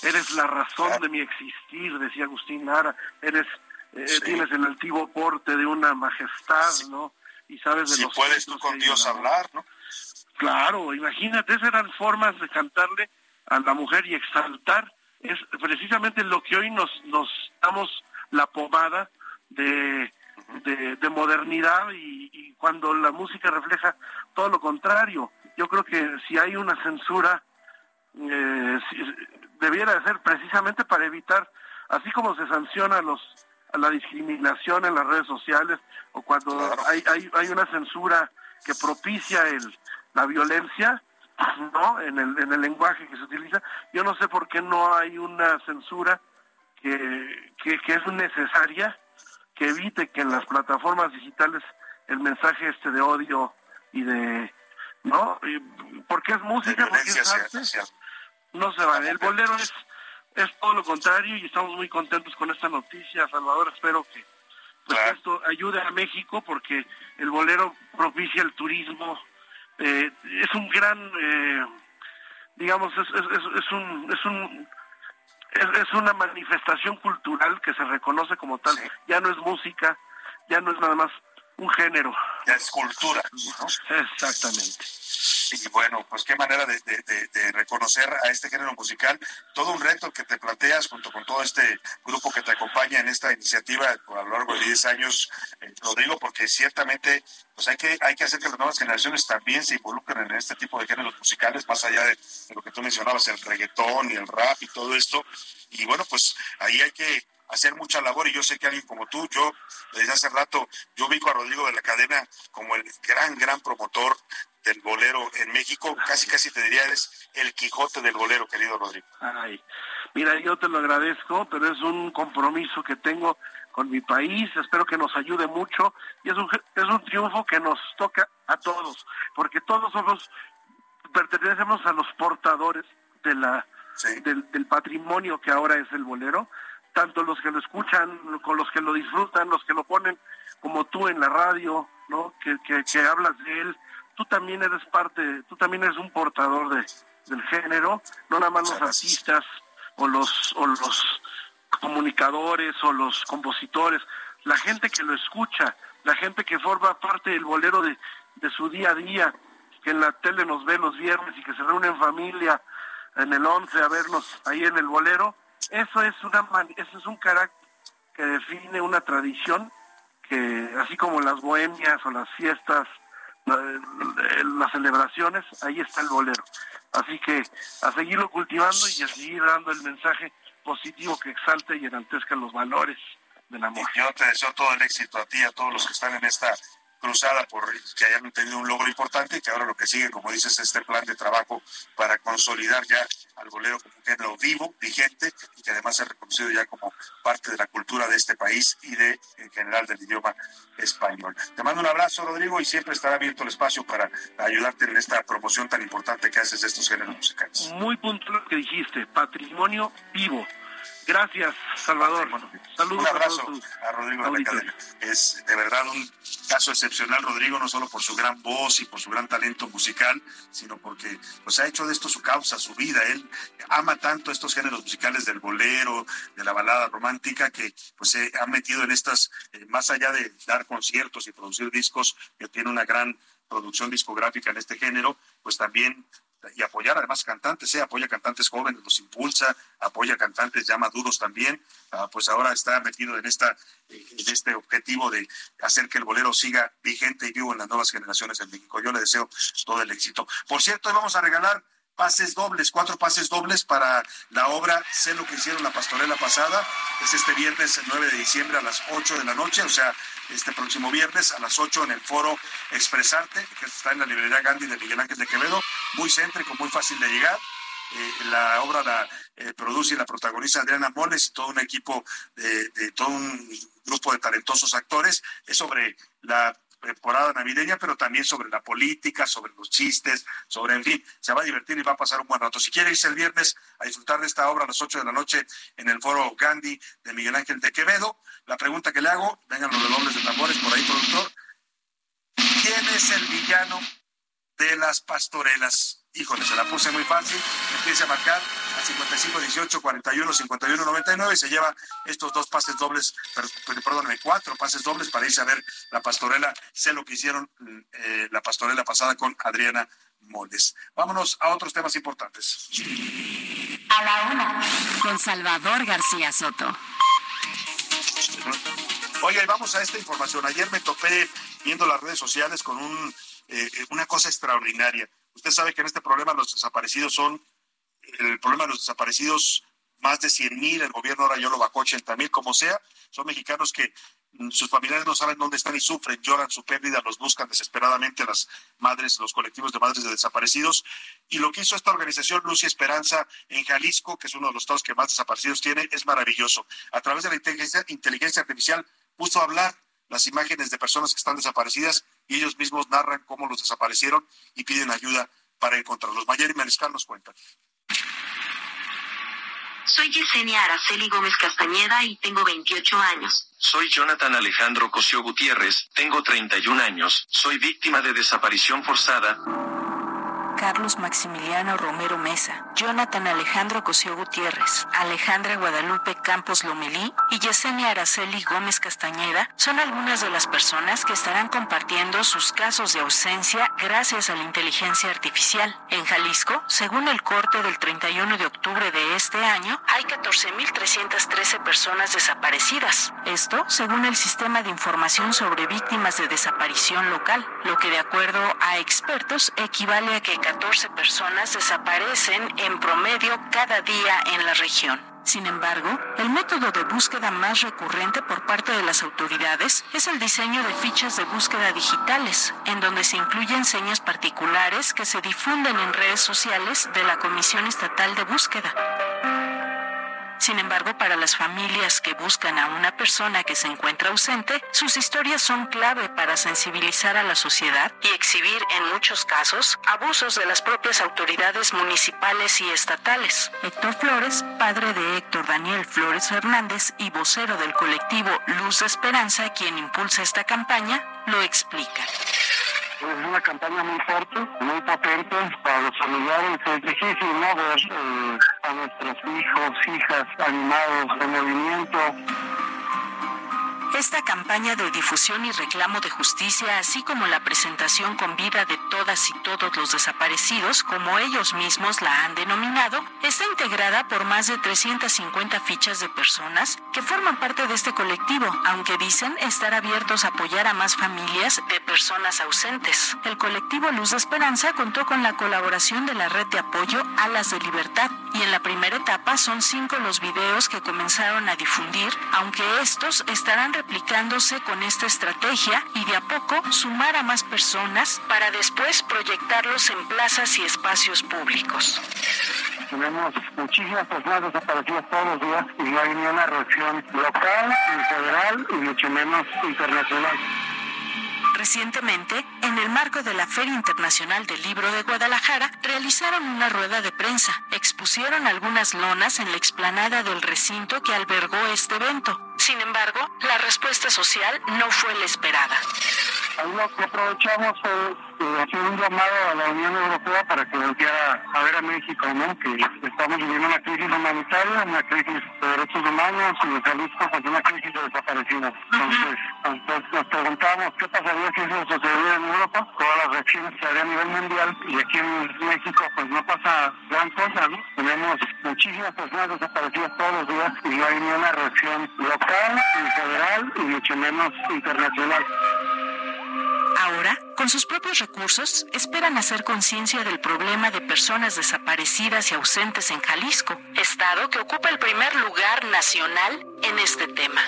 Eres la razón de mi existir, decía Agustín Lara. Eres, eh, tienes el altivo porte de una majestad, ¿no? Y sabes de si los puedes tú con Dios hablar, ¿no? Claro, imagínate, esas eran formas de cantarle a la mujer y exaltar. Es precisamente lo que hoy nos, nos damos la pomada de, de, modernidad y, y cuando la música refleja todo lo contrario yo creo que si hay una censura, eh, debiera de ser precisamente para evitar, así como se sanciona los, a la discriminación en las redes sociales, o cuando hay, hay, hay una censura que propicia el, la violencia, ¿no? En el, en el lenguaje que se utiliza, yo no sé por qué no hay una censura que, que, que es necesaria, que evite que en las plataformas digitales el mensaje este de odio y de ¿no? Porque es música, porque es arte, no se vale. El bolero es, es todo lo contrario y estamos muy contentos con esta noticia, Salvador. Espero que pues, esto ayude a México porque el bolero propicia el turismo. Eh, es un gran, eh, digamos, es, es, es, un... Es un es, una manifestación cultural que se reconoce como tal. Ya no es música, ya no es nada más un género. Ya es cultura. Exactamente. Y bueno, pues qué manera de, reconocer a este género musical. Todo un reto que te planteas junto con todo este grupo que te acompaña en esta iniciativa a lo largo de 10 años, eh, lo digo porque ciertamente pues hay que, hay que hacer que las nuevas generaciones también se involucren en este tipo de géneros musicales, más allá de, de lo que tú mencionabas, el reggaetón y el rap y todo esto. Y bueno, pues ahí hay que hacer mucha labor y yo sé que alguien como tú, yo desde hace rato, yo ubico a Rodrigo de la Cadena como el gran, gran promotor del bolero en México, casi casi te diría eres el Quijote del bolero, querido Rodrigo. Ay, mira, yo te lo agradezco, pero es un compromiso que tengo con mi país, espero que nos ayude mucho y es un, es un triunfo que nos toca a todos, porque todos somos, pertenecemos a los portadores de la, del, del patrimonio que ahora es el bolero tanto los que lo escuchan, con los que lo disfrutan, los que lo ponen como tú en la radio, ¿no? Que, que, hablas de él, tú también eres parte, tú también eres un portador de, del género, no nada más los artistas o los, o los comunicadores o los compositores, la gente que lo escucha, la gente que forma parte del bolero de, de su día a día, que en la tele nos ve los viernes y que se reúne en familia en el 11 a vernos ahí en el bolero, eso es una eso es un carácter que define una tradición que así como las bohemias o las fiestas las celebraciones ahí está el bolero así que a seguirlo cultivando y a seguir dando el mensaje positivo que exalte y enaltezca los valores del amor. Yo te deseo todo el éxito a ti, y a todos los que están en esta cruzada por que hayan tenido un logro importante y que ahora lo que sigue, como dices, este plan de trabajo para consolidar ya al bolero como género vivo, vigente y que además es reconocido ya como parte de la cultura de este país y de en general del idioma español. Te mando un abrazo, Rodrigo, y siempre estará abierto el espacio para ayudarte en esta promoción tan importante que haces de estos géneros musicales. Muy puntual lo que dijiste, patrimonio vivo. Gracias, Salvador. Saludos un abrazo a, Rodrigo de la. Es de verdad un caso excepcional, Rodrigo, no solo por su gran voz y por su gran talento musical, sino porque pues, ha hecho de esto su causa, su vida. Él ama tanto estos géneros musicales del bolero, de la balada romántica, que pues se ha metido en estas, eh, más allá de dar conciertos y producir discos, que tiene una gran producción discográfica en este género, pues también y apoyar además cantantes, ¿eh? apoya cantantes jóvenes, los impulsa, apoya cantantes ya maduros también, ah, pues ahora está metido en, esta, en este objetivo de hacer que el bolero siga vigente y vivo en las nuevas generaciones en México. Yo le deseo todo el éxito. Por cierto, hoy vamos a regalar pases dobles, cuatro pases dobles para la obra Sé lo que hicieron la pastorela pasada. Es este viernes 9 de diciembre a las 8 de la noche, o sea, este próximo viernes a las 8 en el foro Expresarte, que está en la librería Gandhi de Miguel Ángel de Quevedo, muy céntrico, muy fácil de llegar. Eh, la obra la eh, produce y la protagoniza Adriana Moles y todo un equipo de, de todo un grupo de talentosos actores. Es sobre la temporada navideña, pero también sobre la política, sobre los chistes, sobre, en fin, se va a divertir y va a pasar un buen rato. Si quiere irse el viernes a disfrutar de esta obra a las 8 de la noche en el foro Gandhi de Miguel Ángel de Quevedo, la pregunta que le hago, vengan los redobles de tambores por ahí, productor, ¿quién es el villano de las pastorelas? Híjole, se la puse muy fácil. Empiece a marcar a 55 18 41 51 99 y se lleva estos dos pases dobles, perdóname, cuatro pases dobles para irse a ver la pastorela. Sé lo que hicieron eh, la pastorela pasada con Adriana Moles. Vámonos a otros temas importantes. A la una, con Salvador García Soto. Oye, vamos a esta información. Ayer me topé viendo las redes sociales con un, eh, una cosa extraordinaria. Usted sabe que en este problema los desaparecidos son, el problema de los desaparecidos, más de 100 mil, el gobierno ahora yo lo bajó 80 mil, como sea, son mexicanos que mm, sus familiares no saben dónde están y sufren, lloran su pérdida, los buscan desesperadamente las madres, los colectivos de madres de desaparecidos. Y lo que hizo esta organización Luz y Esperanza en Jalisco, que es uno de los estados que más desaparecidos tiene, es maravilloso. A través de la inteligencia, inteligencia artificial puso a hablar las imágenes de personas que están desaparecidas y ellos mismos narran cómo los desaparecieron y piden ayuda para encontrarlos. Mayer y Mariscal nos cuentan. Soy Yesenia Araceli Gómez Castañeda y tengo 28 años. Soy Jonathan Alejandro Cosio Gutiérrez, tengo 31 años, soy víctima de desaparición forzada. Carlos Maximiliano Romero Mesa, Jonathan Alejandro Cosío Gutiérrez, Alejandra Guadalupe Campos Lomelí y Yesenia Araceli Gómez Castañeda son algunas de las personas que estarán compartiendo sus casos de ausencia gracias a la inteligencia artificial. En Jalisco, según el corte del 31 de octubre de este año, hay 14.313 personas desaparecidas. Esto según el Sistema de Información sobre Víctimas de Desaparición Local, lo que de acuerdo a expertos equivale a que 14 personas desaparecen en promedio cada día en la región. Sin embargo, el método de búsqueda más recurrente por parte de las autoridades es el diseño de fichas de búsqueda digitales, en donde se incluyen señas particulares que se difunden en redes sociales de la Comisión Estatal de Búsqueda. Sin embargo, para las familias que buscan a una persona que se encuentra ausente, sus historias son clave para sensibilizar a la sociedad y exhibir, en muchos casos, abusos de las propias autoridades municipales y estatales. Héctor Flores, padre de Héctor Daniel Flores Hernández y vocero del colectivo Luz de Esperanza, quien impulsa esta campaña, lo explica. Es una campaña muy fuerte, muy potente para los familiares. Es difícil ver eh, a nuestros hijos, hijas animados en movimiento. Esta campaña de difusión y reclamo de justicia, así como la presentación con vida de todas y todos los desaparecidos, como ellos mismos la han denominado, está integrada por más de 350 fichas de personas que forman parte de este colectivo, aunque dicen estar abiertos a apoyar a más familias de personas ausentes. El colectivo Luz de Esperanza contó con la colaboración de la red de apoyo Alas de Libertad y en la primera etapa son cinco los videos que comenzaron a difundir, aunque estos estarán aplicándose con esta estrategia y de a poco sumar a más personas para después proyectarlos en plazas y espacios públicos. Tenemos muchísimas personas desaparecidas todos los días y no hay ni una reacción local, ni federal y mucho menos internacional. Recientemente, en el marco de la Feria Internacional del Libro de Guadalajara, realizaron una rueda de prensa. Expusieron algunas lonas en la explanada del recinto que albergó este evento. Sin embargo, la respuesta social no fue la esperada. Ahí lo que aprovechamos fue eh, hacer un llamado a la Unión Europea para que volviera a ver a México, ¿no? Que estamos viviendo una crisis humanitaria, una crisis de derechos humanos y de salud, pues una crisis de desaparecidos. Entonces, entonces nos preguntamos qué pasaría si eso sucediera en Europa, todas las reacciones que habría a nivel mundial y aquí en México pues no pasa gran cosa, ¿no? Tenemos muchísimas personas desaparecidas todos los días y no hay ni una reacción local, ni federal y mucho menos internacional. Ahora, con sus propios recursos, esperan hacer conciencia del problema de personas desaparecidas y ausentes en Jalisco, estado que ocupa el primer lugar nacional en este tema.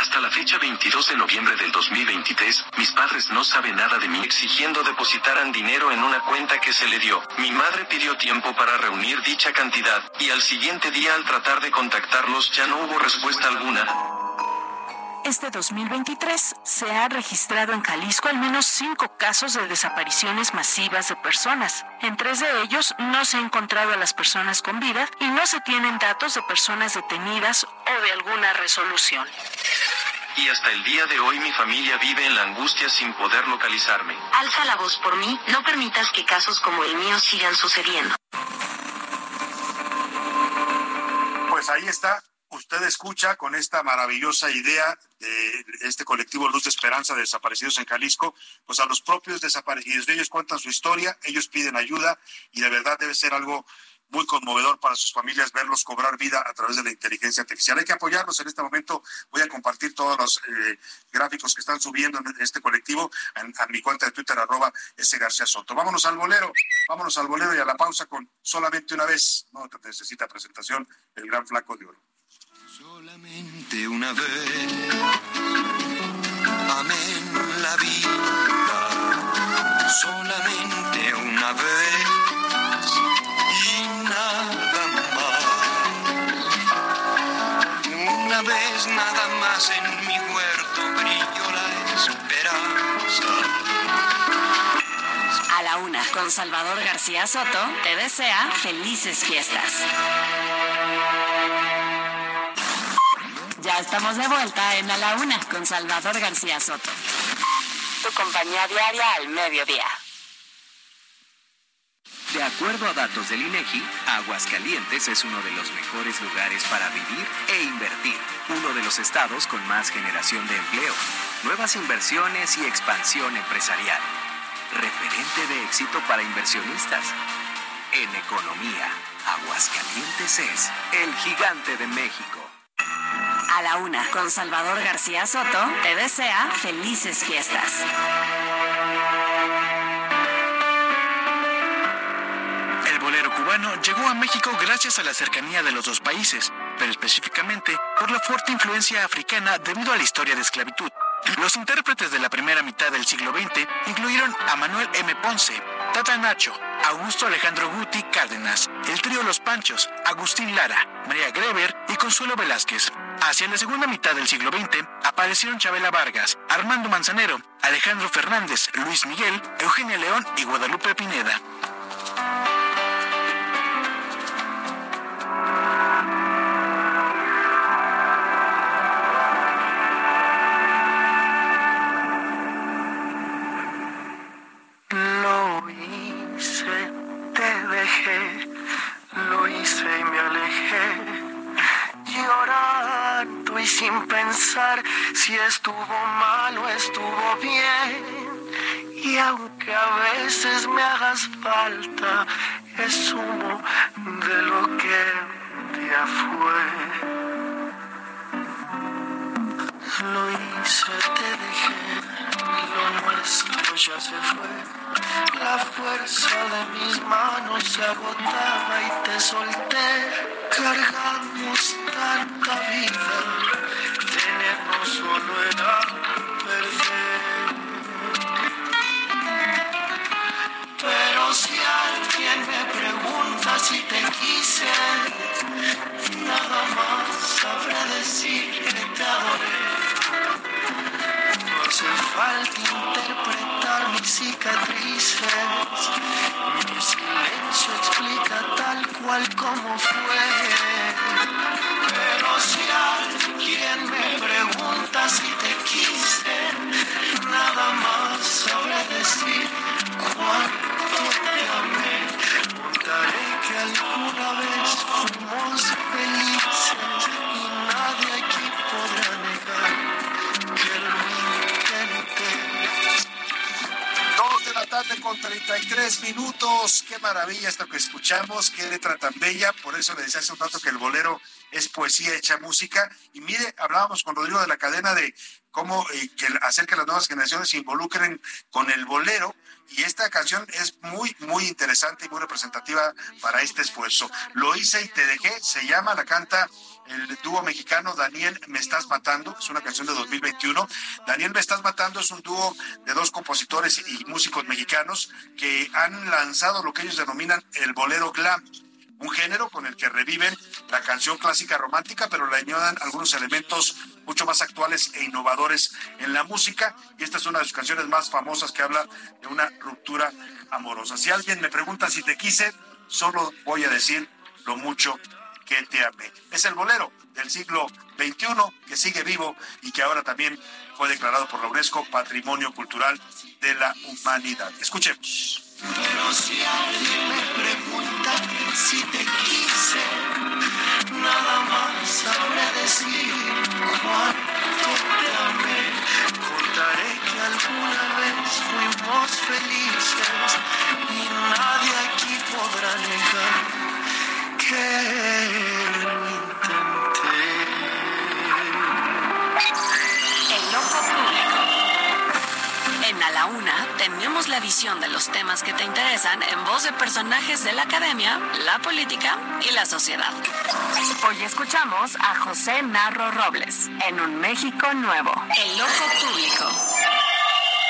Hasta la fecha 22 de noviembre del 2023, mis padres no saben nada de mí exigiendo depositaran dinero en una cuenta que se le dio. Mi madre pidió tiempo para reunir dicha cantidad, y al siguiente día al tratar de contactarlos ya no hubo respuesta alguna. Este 2023 se ha registrado en Jalisco al menos cinco casos de desapariciones masivas de personas. En tres de ellos no se ha encontrado a las personas con vida y no se tienen datos de personas detenidas o de alguna resolución. Y hasta el día de hoy mi familia vive en la angustia sin poder localizarme. Alza la voz por mí, no permitas que casos como el mío sigan sucediendo. Pues ahí está usted escucha con esta maravillosa idea de este colectivo Luz de Esperanza de Desaparecidos en Jalisco, pues a los propios desaparecidos. Ellos cuentan su historia, ellos piden ayuda y de verdad debe ser algo muy conmovedor para sus familias verlos cobrar vida a través de la inteligencia artificial. Hay que apoyarlos en este momento. Voy a compartir todos los eh, gráficos que están subiendo en este colectivo a mi cuenta de Twitter, arroba ese García Soto. Vámonos al bolero, vámonos al bolero y a la pausa con solamente una vez. No necesita presentación el gran flaco de oro. Solamente una vez, amén la vida, solamente una vez y nada más. Una vez nada más en mi huerto brilló la esperanza. A la una, con Salvador García Soto, te desea felices fiestas. Ya estamos de vuelta en A la Una con Salvador García Soto. Tu compañía diaria al mediodía. De acuerdo a datos del INEGI, Aguascalientes es uno de los mejores lugares para vivir e invertir. Uno de los estados con más generación de empleo, nuevas inversiones y expansión empresarial. Referente de éxito para inversionistas. En economía, Aguascalientes es el gigante de México. A la una, con Salvador García Soto, te desea felices fiestas. El bolero cubano llegó a México gracias a la cercanía de los dos países, pero específicamente por la fuerte influencia africana debido a la historia de esclavitud. Los intérpretes de la primera mitad del siglo XX incluyeron a Manuel M. Ponce, Tata Nacho, Augusto Alejandro Guti Cárdenas, el trío Los Panchos, Agustín Lara, María Greber y Consuelo Velázquez. Hacia la segunda mitad del siglo XX aparecieron Chabela Vargas, Armando Manzanero, Alejandro Fernández, Luis Miguel, Eugenia León y Guadalupe Pineda. Si estuvo mal o estuvo bien. Y aunque a veces me hagas falta, es humo de lo que ya fue. Lo hice, te dejé, lo nuestro ya se fue. La fuerza de mis manos se agotaba y te solté. Cargamos tanta vida, tenernos solo era perder. Pero si alguien me pregunta si te quise, nada más sabré decir que te adoré. Hace falta cicatrices. Mi silencio explica tal cual como fue. Pero si alguien me pregunta si te quise, nada más sabré decir cuánto te amé. Contaré que alguna vez fuimos felices 53 minutos. Qué maravilla esto que escuchamos, qué letra tan bella. Por eso le decía hace un rato que el bolero es poesía hecha música. Y mire, hablábamos con Rodrigo de la cadena de cómo eh, que hacer que las nuevas generaciones se involucren con el bolero. Y esta canción es muy, muy interesante y muy representativa para este esfuerzo. Lo hice y te dejé, se llama, la canta el dúo mexicano Daniel Me Estás Matando, es una canción de 2021. Daniel Me Estás Matando es un dúo de dos compositores y músicos mexicanos que han lanzado lo que ellos denominan el bolero glam un género con el que reviven la canción clásica romántica, pero le añadan algunos elementos mucho más actuales e innovadores en la música. Y esta es una de sus canciones más famosas que habla de una ruptura amorosa. Si alguien me pregunta si te quise, solo voy a decir lo mucho que te amé. Es el bolero del siglo XXI que sigue vivo y que ahora también fue declarado por la UNESCO Patrimonio Cultural de la Humanidad. Escuchemos. Pero si alguien me pregunta si te quise, nada más sabré decir cuánto te amé. Contaré que alguna vez fuimos felices y nadie aquí podrá negar tenemos la visión de los temas que te interesan en voz de personajes de la academia, la política y la sociedad. Hoy escuchamos a José Narro Robles en Un México Nuevo. El ojo público.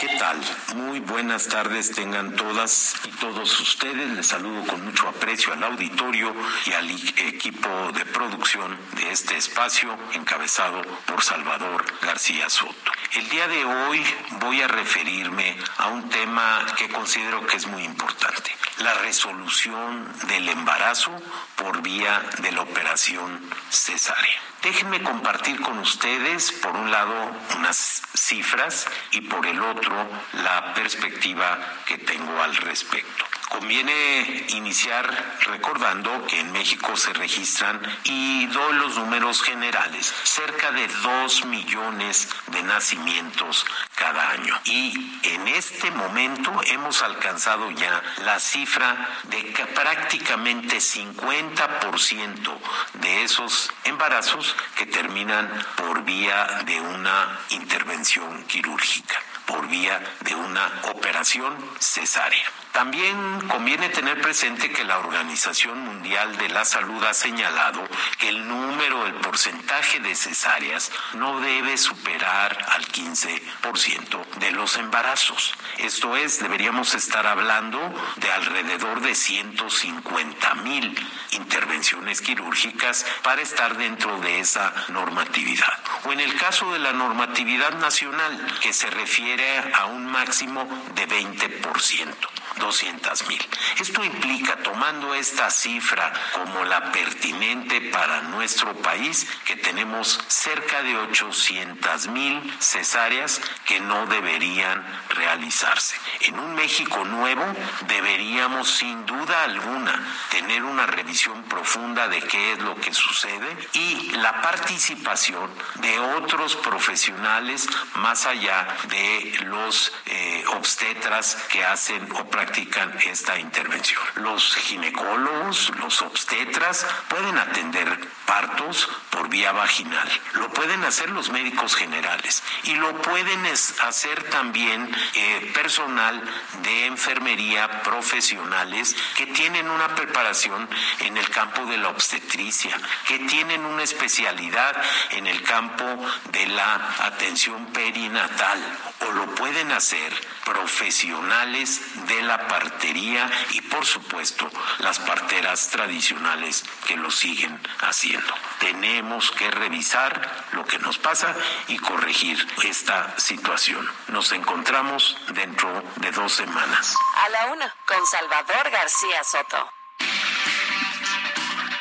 ¿Qué tal? Muy buenas tardes tengan todas y todos ustedes. Les saludo con mucho aprecio al auditorio y al equipo de producción de este espacio encabezado por Salvador García Soto. El día de hoy voy a referirme a un tema que considero que es muy importante, la resolución del embarazo por vía de la operación cesárea. Déjenme compartir con ustedes, por un lado, unas cifras y por el otro, la perspectiva que tengo al respecto. Conviene iniciar recordando que en México se registran, y doy los números generales, cerca de 2 millones de nacimientos cada año. Y en este momento hemos alcanzado ya la cifra de que prácticamente 50% de esos embarazos que terminan por vía de una intervención quirúrgica por vía de una operación cesárea. También conviene tener presente que la Organización Mundial de la Salud ha señalado que el número, el porcentaje de cesáreas no debe superar al 15% de los embarazos. Esto es, deberíamos estar hablando de alrededor de 150 mil intervenciones quirúrgicas para estar dentro de esa normatividad. O en el caso de la normatividad nacional, que se refiere a un máximo de 20%. 200 mil. Esto implica, tomando esta cifra como la pertinente para nuestro país, que tenemos cerca de 800 mil cesáreas que no deberían realizarse. En un México nuevo deberíamos sin duda alguna tener una revisión profunda de qué es lo que sucede y la participación de otros profesionales más allá de los eh, obstetras que hacen o practican esta intervención. Los ginecólogos, los obstetras pueden atender partos por vía vaginal. Lo pueden hacer los médicos generales y lo pueden hacer también eh, personal de enfermería profesionales que tienen una preparación en el campo de la obstetricia, que tienen una especialidad en el campo de la atención perinatal o lo pueden hacer profesionales de la partería y por supuesto las parteras tradicionales que lo siguen haciendo. Tenemos que revisar lo que nos pasa y corregir esta situación. Nos encontramos dentro de dos semanas. A la una, con Salvador García Soto.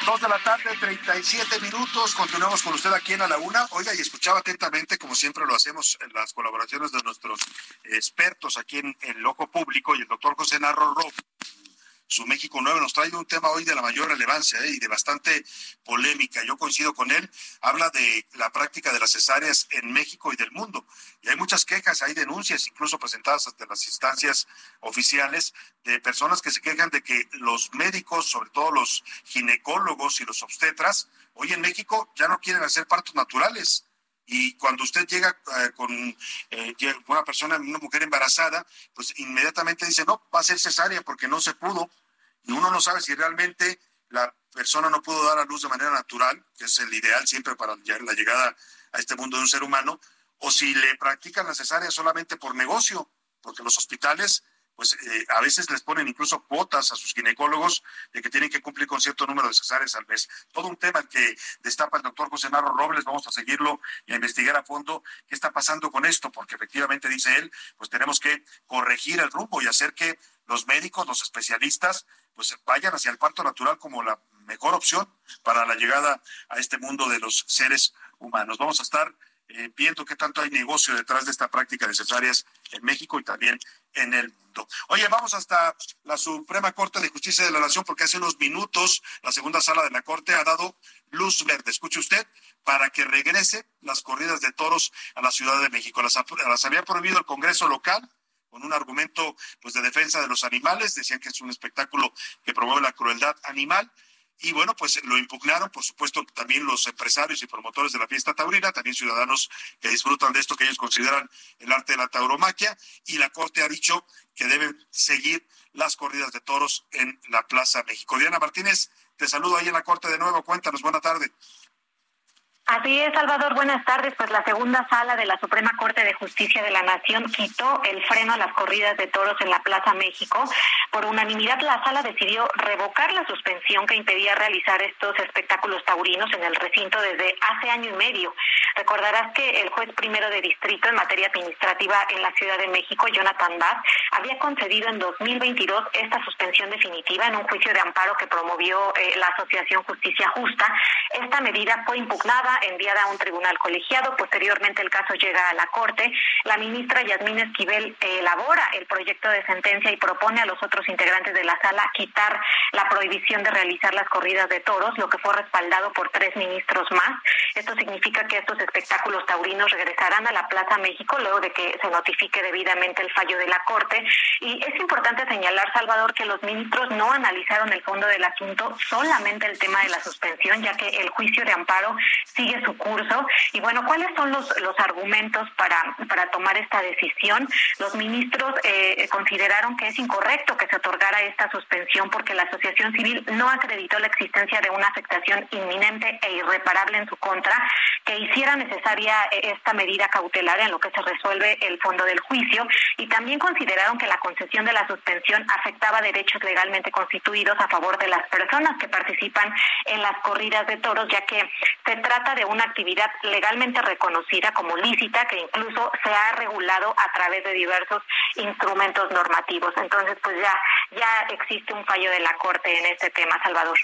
Dos de la tarde, 37 minutos. Continuamos con usted aquí en la Una. Oiga, y escuchaba atentamente, como siempre lo hacemos en las colaboraciones de nuestros expertos aquí en, el ojo público y el doctor José Narro Rob su México Nuevo nos trae un tema hoy de la mayor relevancia ¿eh? y de bastante polémica. Yo coincido con él. Habla de la práctica de las cesáreas en México y del mundo. Y hay muchas quejas, hay denuncias incluso presentadas ante las instancias oficiales de personas que se quejan de que los médicos, sobre todo los ginecólogos y los obstetras, hoy en México ya no quieren hacer partos naturales. Y cuando usted llega eh, con eh, una persona, una mujer embarazada, pues inmediatamente dice, no, va a ser cesárea porque no se pudo y uno no sabe si realmente la persona no pudo dar a luz de manera natural, que es el ideal siempre para la llegada a este mundo de un ser humano, o si le practican la cesárea solamente por negocio, porque los hospitales pues eh, a veces les ponen incluso cuotas a sus ginecólogos de que tienen que cumplir con cierto número de cesáreas al mes. Todo un tema que destapa el doctor José Narro Robles, vamos a seguirlo y a investigar a fondo qué está pasando con esto, porque efectivamente, dice él, pues tenemos que corregir el rumbo y hacer que los médicos, los especialistas, pues vayan hacia el parto natural como la mejor opción para la llegada a este mundo de los seres humanos. Vamos a estar eh, viendo qué tanto hay negocio detrás de esta práctica de cesáreas en México y también en el mundo. Oye, vamos hasta la Suprema Corte de Justicia de la Nación porque hace unos minutos la segunda sala de la Corte ha dado luz verde, escuche usted, para que regrese las corridas de toros a la Ciudad de México. Las, las había prohibido el Congreso local con un argumento pues de defensa de los animales, decían que es un espectáculo que promueve la crueldad animal. Y bueno, pues lo impugnaron, por supuesto, también los empresarios y promotores de la fiesta taurina, también ciudadanos que disfrutan de esto que ellos consideran el arte de la tauromaquia, y la Corte ha dicho que deben seguir las corridas de toros en la Plaza México. Diana Martínez, te saludo ahí en la Corte de nuevo, cuéntanos, buena tarde. Así es, Salvador. Buenas tardes. Pues la segunda sala de la Suprema Corte de Justicia de la Nación quitó el freno a las corridas de toros en la Plaza México. Por unanimidad, la sala decidió revocar la suspensión que impedía realizar estos espectáculos taurinos en el recinto desde hace año y medio. Recordarás que el juez primero de distrito en materia administrativa en la Ciudad de México, Jonathan Bass, había concedido en 2022 esta suspensión definitiva en un juicio de amparo que promovió eh, la Asociación Justicia Justa. Esta medida fue impugnada enviada a un tribunal colegiado. Posteriormente el caso llega a la Corte. La ministra Yasmín Esquivel elabora el proyecto de sentencia y propone a los otros integrantes de la sala quitar la prohibición de realizar las corridas de toros, lo que fue respaldado por tres ministros más. Esto significa que estos espectáculos taurinos regresarán a la Plaza México luego de que se notifique debidamente el fallo de la Corte. Y es importante señalar, Salvador, que los ministros no analizaron el fondo del asunto, solamente el tema de la suspensión, ya que el juicio de amparo sigue su curso. Y bueno, ¿cuáles son los, los argumentos para, para tomar esta decisión? Los ministros eh, consideraron que es incorrecto que se otorgara esta suspensión porque la asociación civil no acreditó la existencia de una afectación inminente e irreparable en su contra que hiciera necesaria eh, esta medida cautelar en lo que se resuelve el fondo del juicio y también consideraron que la concesión de la suspensión afectaba derechos legalmente constituidos a favor de las personas que participan en las corridas de toros, ya que se trata de una actividad legalmente reconocida como lícita que incluso se ha regulado a través de diversos instrumentos normativos. Entonces, pues ya ya existe un fallo de la Corte en este tema, Salvador.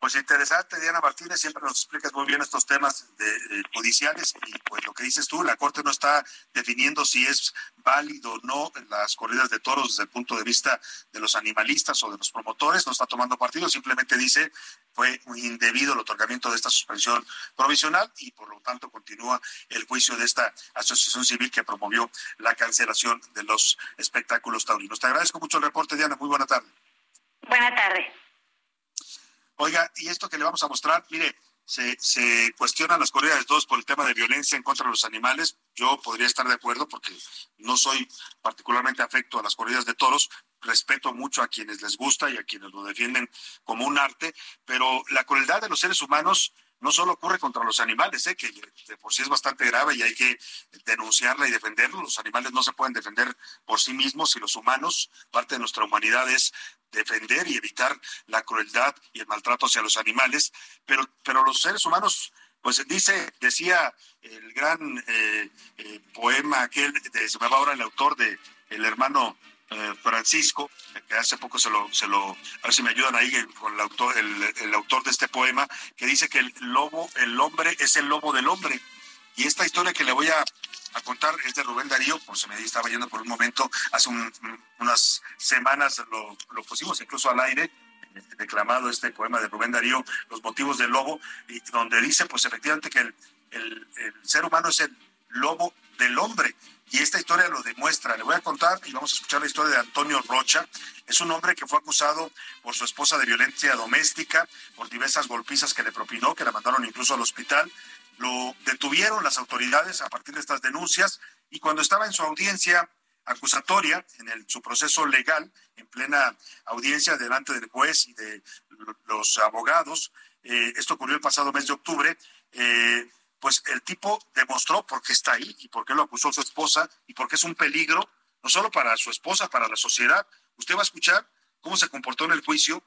Pues interesante, Diana Martínez, siempre nos explicas muy bien estos temas de, judiciales y pues lo que dices tú, la Corte no está definiendo si es válido o no las corridas de toros desde el punto de vista de los animalistas o de los promotores, no está tomando partido, simplemente dice fue indebido el otorgamiento de esta suspensión provisional y por lo tanto continúa el juicio de esta asociación civil que promovió la cancelación de los espectáculos taurinos. Te agradezco mucho el reporte, Diana, muy buena tarde. Buena tarde. Oiga, y esto que le vamos a mostrar, mire, se, se cuestionan las corridas de todos por el tema de violencia en contra de los animales. Yo podría estar de acuerdo porque no soy particularmente afecto a las corridas de toros. Respeto mucho a quienes les gusta y a quienes lo defienden como un arte, pero la crueldad de los seres humanos no solo ocurre contra los animales, ¿eh? que de por sí es bastante grave y hay que denunciarla y defenderlos. Los animales no se pueden defender por sí mismos y los humanos, parte de nuestra humanidad es defender y evitar la crueldad y el maltrato hacia los animales, pero, pero los seres humanos, pues dice, decía el gran eh, eh, poema aquel, de, se me va ahora el autor de El hermano eh, Francisco, que hace poco se lo, se lo, a ver si me ayudan ahí con el autor, el, autor de este poema, que dice que el lobo, el hombre es el lobo del hombre. Y esta historia que le voy a, contar es de Rubén Darío, por si me estaba yendo por un momento, hace unas semanas lo, lo pusimos incluso al aire, declamado este poema de Rubén Darío, Los motivos del lobo, y donde dice pues efectivamente que el, el ser humano es el lobo del hombre y esta historia lo demuestra. Le voy a contar y vamos a escuchar la historia de Antonio Rocha. Es un hombre que fue acusado por su esposa de violencia doméstica, por diversas golpizas que le propinó, que la mandaron incluso al hospital. Lo detuvieron las autoridades a partir de estas denuncias y cuando estaba en su audiencia acusatoria, en su proceso legal, en plena audiencia delante del juez y de los abogados, eh, esto ocurrió el pasado mes de octubre, eh, pues el tipo demostró por qué está ahí y por qué lo acusó su esposa y por qué es un peligro, no solo para su esposa, para la sociedad. Usted va a escuchar cómo se comportó en el juicio,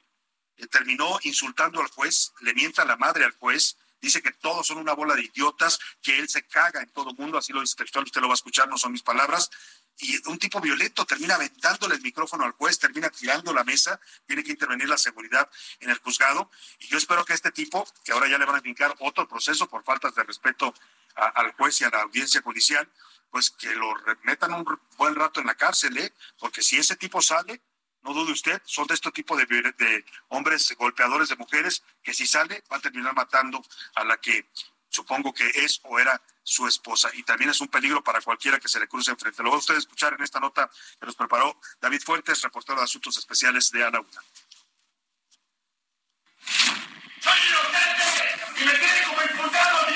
eh, terminó insultando al juez, le mienta la madre al juez, dice que todos son una bola de idiotas, que él se caga en todo el mundo, así lo dice textual, usted lo va a escuchar, no son mis palabras, y un tipo violento termina aventándole el micrófono al juez, termina tirando la mesa, tiene que intervenir la seguridad en el juzgado. Y yo espero que este tipo, que ahora ya le van a fincar otro proceso por faltas de respeto al juez y a la audiencia judicial, pues que lo metan un buen rato en la cárcel, ¿eh? porque si ese tipo sale, no dude usted, son de este tipo de, de hombres golpeadores de mujeres que si sale va a terminar matando a la que supongo que es o era su esposa. Y también es un peligro para cualquiera que se le cruce enfrente. Lo va a usted escuchar en esta nota que nos preparó David Fuentes, reportero de Asuntos Especiales de Ana. ¡Soy inocente! ¡Y me tiene como imputado, en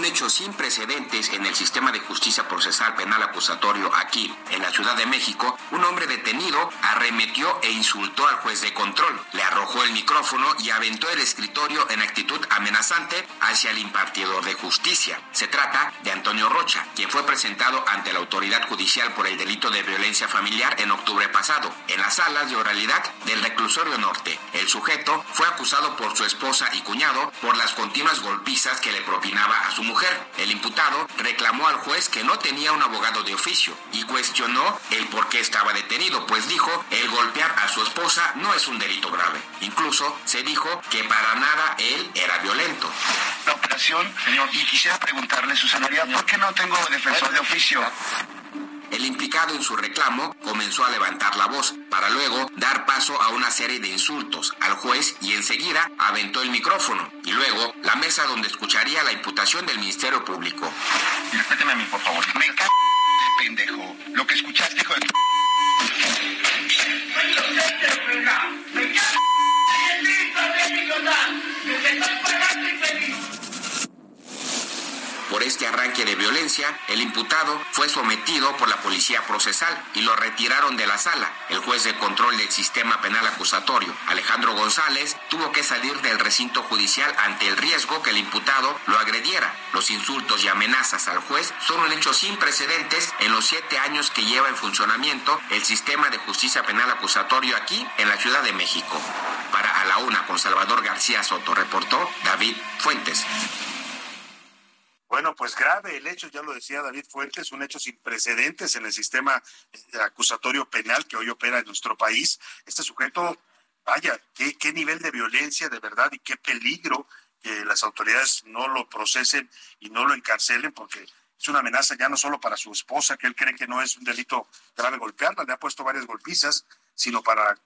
un hecho sin precedentes en el sistema de justicia procesal penal acusatorio aquí, en la Ciudad de México, un hombre detenido arremetió e insultó al juez de control, le arrojó el micrófono y aventó el escritorio en actitud amenazante hacia el impartidor de justicia. Se trata de Antonio Rocha, quien fue presentado ante la autoridad judicial por el delito de violencia familiar en octubre pasado, en las salas de oralidad del reclusorio norte. El sujeto fue acusado por su esposa y cuñado por las continuas golpizas que le propinaba a su mujer. El imputado reclamó al juez que no tenía un abogado de oficio y cuestionó el por qué estaba detenido, pues dijo el golpear a su esposa no es un delito grave. Incluso se dijo que para nada él era violento. La operación, señor, y quisiera preguntarle, su señoría, ¿por qué no tengo defensor de oficio? El implicado en su reclamo comenzó a levantar la voz para luego dar paso a una serie de insultos al juez y enseguida aventó el micrófono y luego la mesa donde escucharía la imputación del Ministerio Público. Respéteme a mí, por favor. Me cago pendejo. Lo que escuchaste, hijo de... ¡Me por este arranque de violencia, el imputado fue sometido por la policía procesal y lo retiraron de la sala. El juez de control del sistema penal acusatorio, Alejandro González, tuvo que salir del recinto judicial ante el riesgo que el imputado lo agrediera. Los insultos y amenazas al juez son un hecho sin precedentes en los siete años que lleva en funcionamiento el sistema de justicia penal acusatorio aquí en la Ciudad de México. Para A la Una con Salvador García Soto, reportó David Fuentes. Bueno, pues grave el hecho, ya lo decía David Fuentes, un hecho sin precedentes en el sistema eh, acusatorio penal que hoy opera en nuestro país. Este sujeto, vaya, qué, qué nivel de violencia de verdad y qué peligro que las autoridades no lo procesen y no lo encarcelen porque es una amenaza ya no solo para su esposa, que él cree que no es un delito grave golpearla, le ha puesto varias golpizas, sino para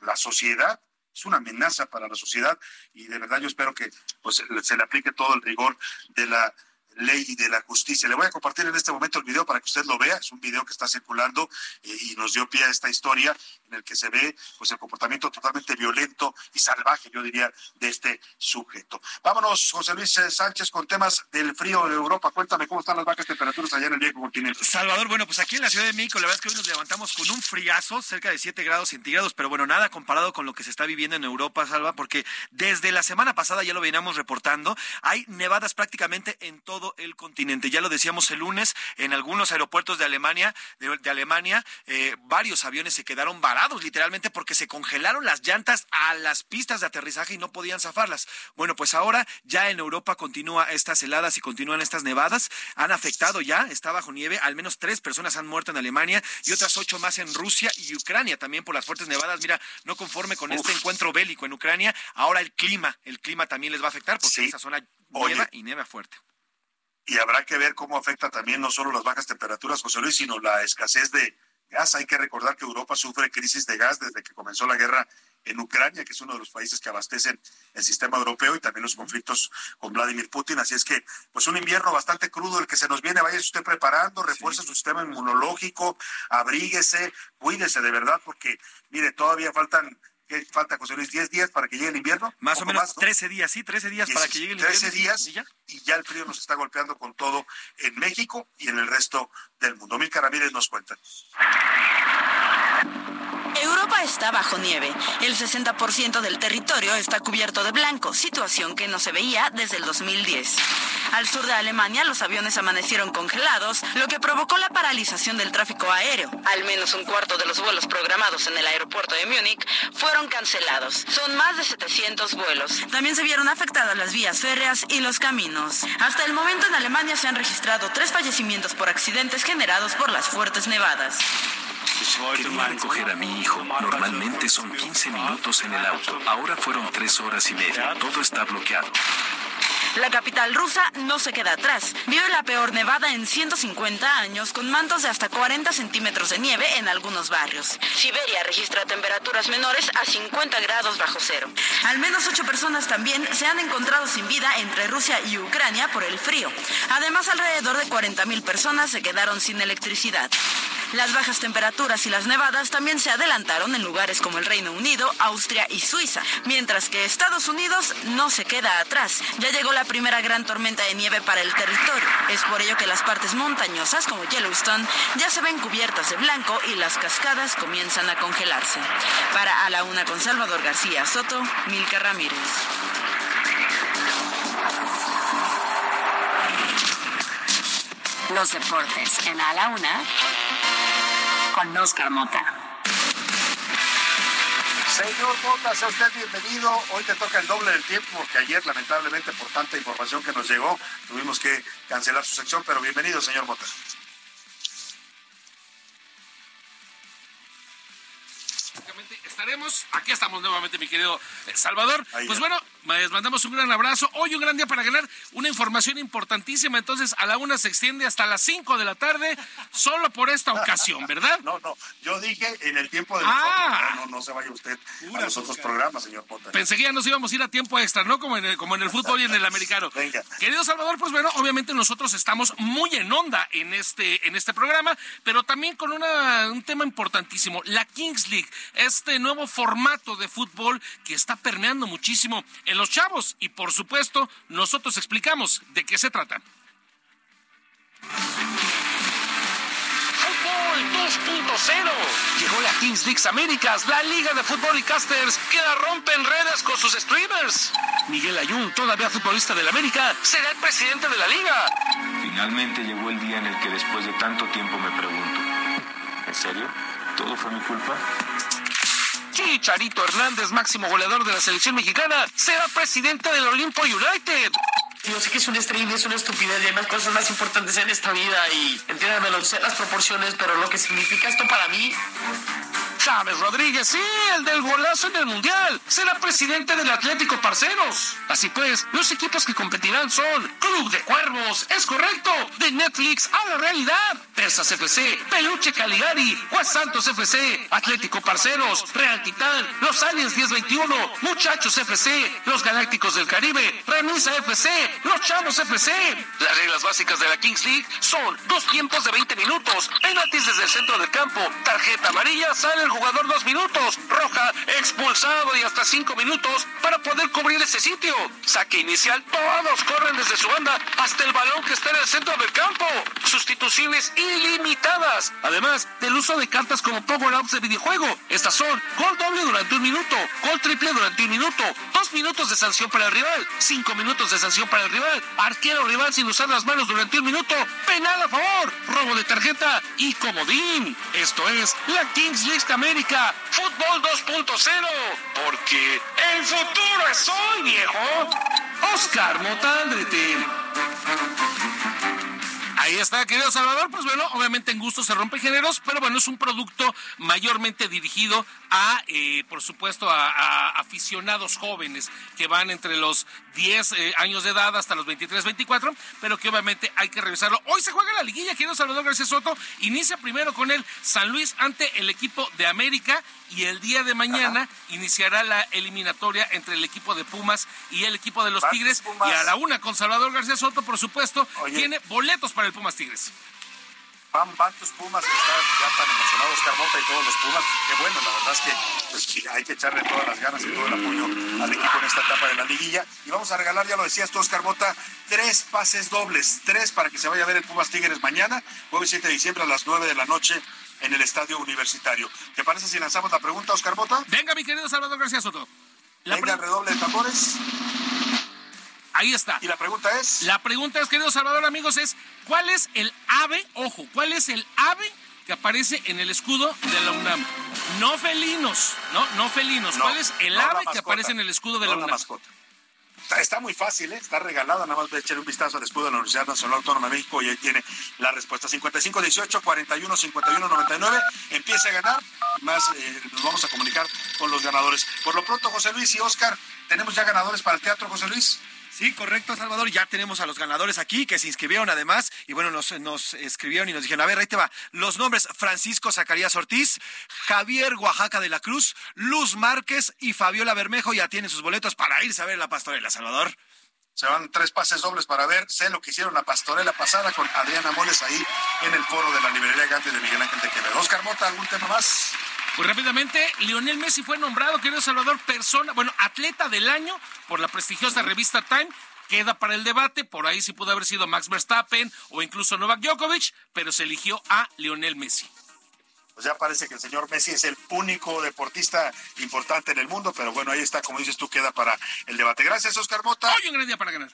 la sociedad es una amenaza para la sociedad y de verdad yo espero que pues, se le aplique todo el rigor de la ley de la justicia. Le voy a compartir en este momento el video para que usted lo vea. Es un video que está circulando eh, y nos dio pie a esta historia en el que se ve pues el comportamiento totalmente violento y salvaje, yo diría, de este sujeto. Vámonos, José Luis eh, Sánchez, con temas del frío de Europa. Cuéntame cómo están las bajas temperaturas allá en el viejo continente. Salvador, bueno, pues aquí en la Ciudad de México, la verdad es que hoy nos levantamos con un friazo, cerca de 7 grados centígrados, pero bueno, nada comparado con lo que se está viviendo en Europa, Salva, porque desde la semana pasada ya lo veníamos reportando, hay nevadas prácticamente en todo el continente. Ya lo decíamos el lunes, en algunos aeropuertos de Alemania, de, Alemania, eh, varios aviones se quedaron varados literalmente porque se congelaron las llantas a las pistas de aterrizaje y no podían zafarlas. Bueno, pues ahora ya en Europa continúa estas heladas y continúan estas nevadas. Han afectado ya, está bajo nieve, al menos tres personas han muerto en Alemania y otras ocho más en Rusia y Ucrania también por las fuertes nevadas. Mira, no conforme con este encuentro bélico en Ucrania, ahora el clima, el clima también les va a afectar porque esa zona nieva y nieva fuerte y habrá que ver cómo afecta también no solo las bajas temperaturas, José Luis, sino la escasez de gas. Hay que recordar que Europa sufre crisis de gas desde que comenzó la guerra en Ucrania, que es uno de los países que abastecen el sistema europeo y también los conflictos con Vladimir Putin. Así es que, pues un invierno bastante crudo el que se nos viene. Vaya usted preparando, refuerce su sistema inmunológico, abríguese, cuídese de verdad, porque, mire, todavía faltan ¿Qué falta, José Luis? ¿10 días para que llegue el invierno? Más o menos 13 días, sí, 13 días para que llegue el invierno. 13 días ¿y ya? y ya el frío nos está golpeando con todo en México y en el resto del mundo. Mil Ramírez nos cuenta. Está bajo nieve. El 60% del territorio está cubierto de blanco, situación que no se veía desde el 2010. Al sur de Alemania, los aviones amanecieron congelados, lo que provocó la paralización del tráfico aéreo. Al menos un cuarto de los vuelos programados en el aeropuerto de Múnich fueron cancelados. Son más de 700 vuelos. También se vieron afectadas las vías férreas y los caminos. Hasta el momento en Alemania se han registrado tres fallecimientos por accidentes generados por las fuertes nevadas. Quería recoger a mi hijo. Normalmente son 15 minutos en el auto. Ahora fueron tres horas y media. Todo está bloqueado. La capital rusa no se queda atrás. Vive la peor nevada en 150 años con mantos de hasta 40 centímetros de nieve en algunos barrios. Siberia registra temperaturas menores a 50 grados bajo cero. Al menos ocho personas también se han encontrado sin vida entre Rusia y Ucrania por el frío. Además, alrededor de 40.000 personas se quedaron sin electricidad. Las bajas temperaturas y las nevadas también se adelantaron en lugares como el Reino Unido, Austria y Suiza, mientras que Estados Unidos no se queda atrás. Ya llegó primera gran tormenta de nieve para el territorio. Es por ello que las partes montañosas como Yellowstone ya se ven cubiertas de blanco y las cascadas comienzan a congelarse. Para A la Una con Salvador García Soto, Milka Ramírez. Los deportes en A la Una con Oscar Mota. Señor Mota, sea usted bienvenido. Hoy te toca el doble del tiempo porque ayer, lamentablemente, por tanta información que nos llegó, tuvimos que cancelar su sección, pero bienvenido, señor Mota. estaremos. Aquí estamos nuevamente, mi querido Salvador. pues bueno, les mandamos un gran abrazo. Hoy un gran día para ganar una información importantísima. Entonces, a la una se extiende hasta las cinco de la tarde, solo por esta ocasión, ¿verdad? No, no. Yo dije en el tiempo de ah. No, no, se vaya usted a los otros programas, señor Potter. Pensé que ya nos íbamos a ir a tiempo extra, ¿no? Como en el, como en el fútbol y en el americano. Venga. Querido Salvador, pues bueno, obviamente nosotros estamos muy en onda en este, en este programa, pero también con una, un tema importantísimo, la Kings League, este nuevo formato de fútbol que está permeando muchísimo en los chavos y por supuesto nosotros explicamos de qué se trata. Fútbol 2.0. Llegó la Kings League Américas, la liga de fútbol y casters que la rompen redes con sus streamers. Miguel Ayun, todavía futbolista del América, será el presidente de la liga. Finalmente llegó el día en el que después de tanto tiempo me pregunto, ¿en serio? ¿Todo fue mi culpa? Chicharito Hernández, máximo goleador de la selección mexicana, será presidente del Olimpo United. Yo sé que es un stream, es una estupidez y hay más cosas más importantes en esta vida y entiéndamelo, sé las proporciones, pero lo que significa esto para mí James Rodríguez, sí, el del golazo en el Mundial, será presidente del Atlético Parceros. Así pues, los equipos que competirán son Club de Cuervos, es correcto, de Netflix a la realidad, Persas FC, Peluche Caligari, Juan Santos FC, Atlético Parceros, Real Titán, Los Aliens 1021, Muchachos FC, Los Galácticos del Caribe, Remisa FC, Los Chavos FC. Las reglas básicas de la Kings League son dos tiempos de 20 minutos, penaltis desde el centro del campo, tarjeta amarilla, sale el jugador dos minutos, roja, expulsado y hasta cinco minutos para poder cubrir ese sitio. Saque inicial, todos corren desde su banda hasta el balón que está en el centro del campo. Sustituciones ilimitadas. Además del uso de cartas como power-ups de videojuego. Estas son gol doble durante un minuto, gol triple durante un minuto, dos minutos de sanción para el rival, cinco minutos de sanción para el rival, arquero rival sin usar las manos durante un minuto, penal a favor, robo de tarjeta y comodín. Esto es la Kings League América, Fútbol 2.0, porque el futuro es hoy, viejo. Oscar Motaldrete. Ahí está, querido Salvador. Pues bueno, obviamente en gusto se rompe géneros, pero bueno, es un producto mayormente dirigido a, eh, por supuesto, a, aficionados jóvenes que van entre los 10 eh, años de edad hasta los 23, 24, pero que obviamente hay que revisarlo. Hoy se juega la liguilla, querido Salvador García Soto. Inicia primero con el San Luis ante el equipo de América y el día de mañana iniciará la eliminatoria entre el equipo de Pumas y el equipo de los Tigres. Y a la una con Salvador García Soto, por supuesto, tiene boletos para el Pumas Tigres. Van, van tus Pumas, que están ya tan emocionados Carmota y todos los Pumas. Qué bueno, la verdad es que pues, hay que echarle todas las ganas y todo el apoyo al equipo en esta etapa de la liguilla. Y vamos a regalar, ya lo decías tú, Oscar Mota, tres pases dobles, tres para que se vaya a ver el Pumas Tigres mañana, jueves 7 de diciembre a las 9 de la noche en el estadio universitario. ¿Te parece si lanzamos la pregunta, Oscar Mota? Venga, mi querido Salvador García Soto. La Venga, redoble de tambores. Ahí está. ¿Y la pregunta es? La pregunta es, querido Salvador, amigos, es ¿cuál es el ave, ojo, cuál es el ave que aparece en el escudo de la UNAM? No felinos, no, no felinos. ¿Cuál es el ave que aparece en el escudo de la UNAM? mascota. Está, muy fácil, ¿eh? está regalada. Nada más voy a echar un vistazo al escudo de la Universidad Nacional Autónoma de México y ahí tiene la respuesta. 55-18, 41-51-99. Empieza a ganar. Más eh, nos vamos a comunicar con los ganadores. Por lo pronto, José Luis y Oscar, ¿tenemos ya ganadores para el teatro, José Luis? Sí, correcto, Salvador. Ya tenemos a los ganadores aquí que se inscribieron además y bueno, nos, escribieron y nos dijeron, a ver, ahí te va. Los nombres Francisco Zacarías Ortiz, Javier Oaxaca de la Cruz, Luz Márquez y Fabiola Bermejo ya tienen sus boletos para irse a ver la pastorela, Salvador. Se van tres pases dobles para ver. Sé lo que hicieron la pastorela pasada con Adriana Moles ahí en el foro de la librería Gante de Miguel Ángel de Quevedo. Oscar Mota, ¿algún tema más? Pues rápidamente, Lionel Messi fue nombrado, querido Salvador, persona, bueno, atleta del año por la prestigiosa revista Time. Queda para el debate, por ahí sí pudo haber sido Max Verstappen o incluso Novak Djokovic, pero se eligió a Lionel Messi. Pues ya parece que el señor Messi es el único deportista importante en el mundo, pero bueno, ahí está, como dices tú, queda para el debate. Gracias, Oscar Mota. Hoy un gran día para ganar.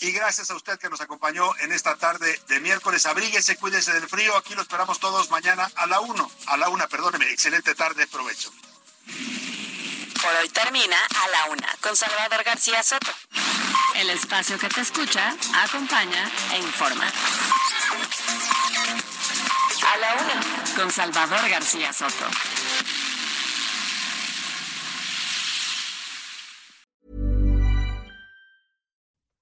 Y gracias a usted que nos acompañó en esta tarde de miércoles. Abríguese, cuídese del frío. Aquí lo esperamos todos mañana a la 1. A la 1, perdóneme. Excelente tarde, provecho. Por hoy termina a la 1 con Salvador García Soto. El espacio que te escucha, acompaña e informa. A la 1 con Salvador García Soto.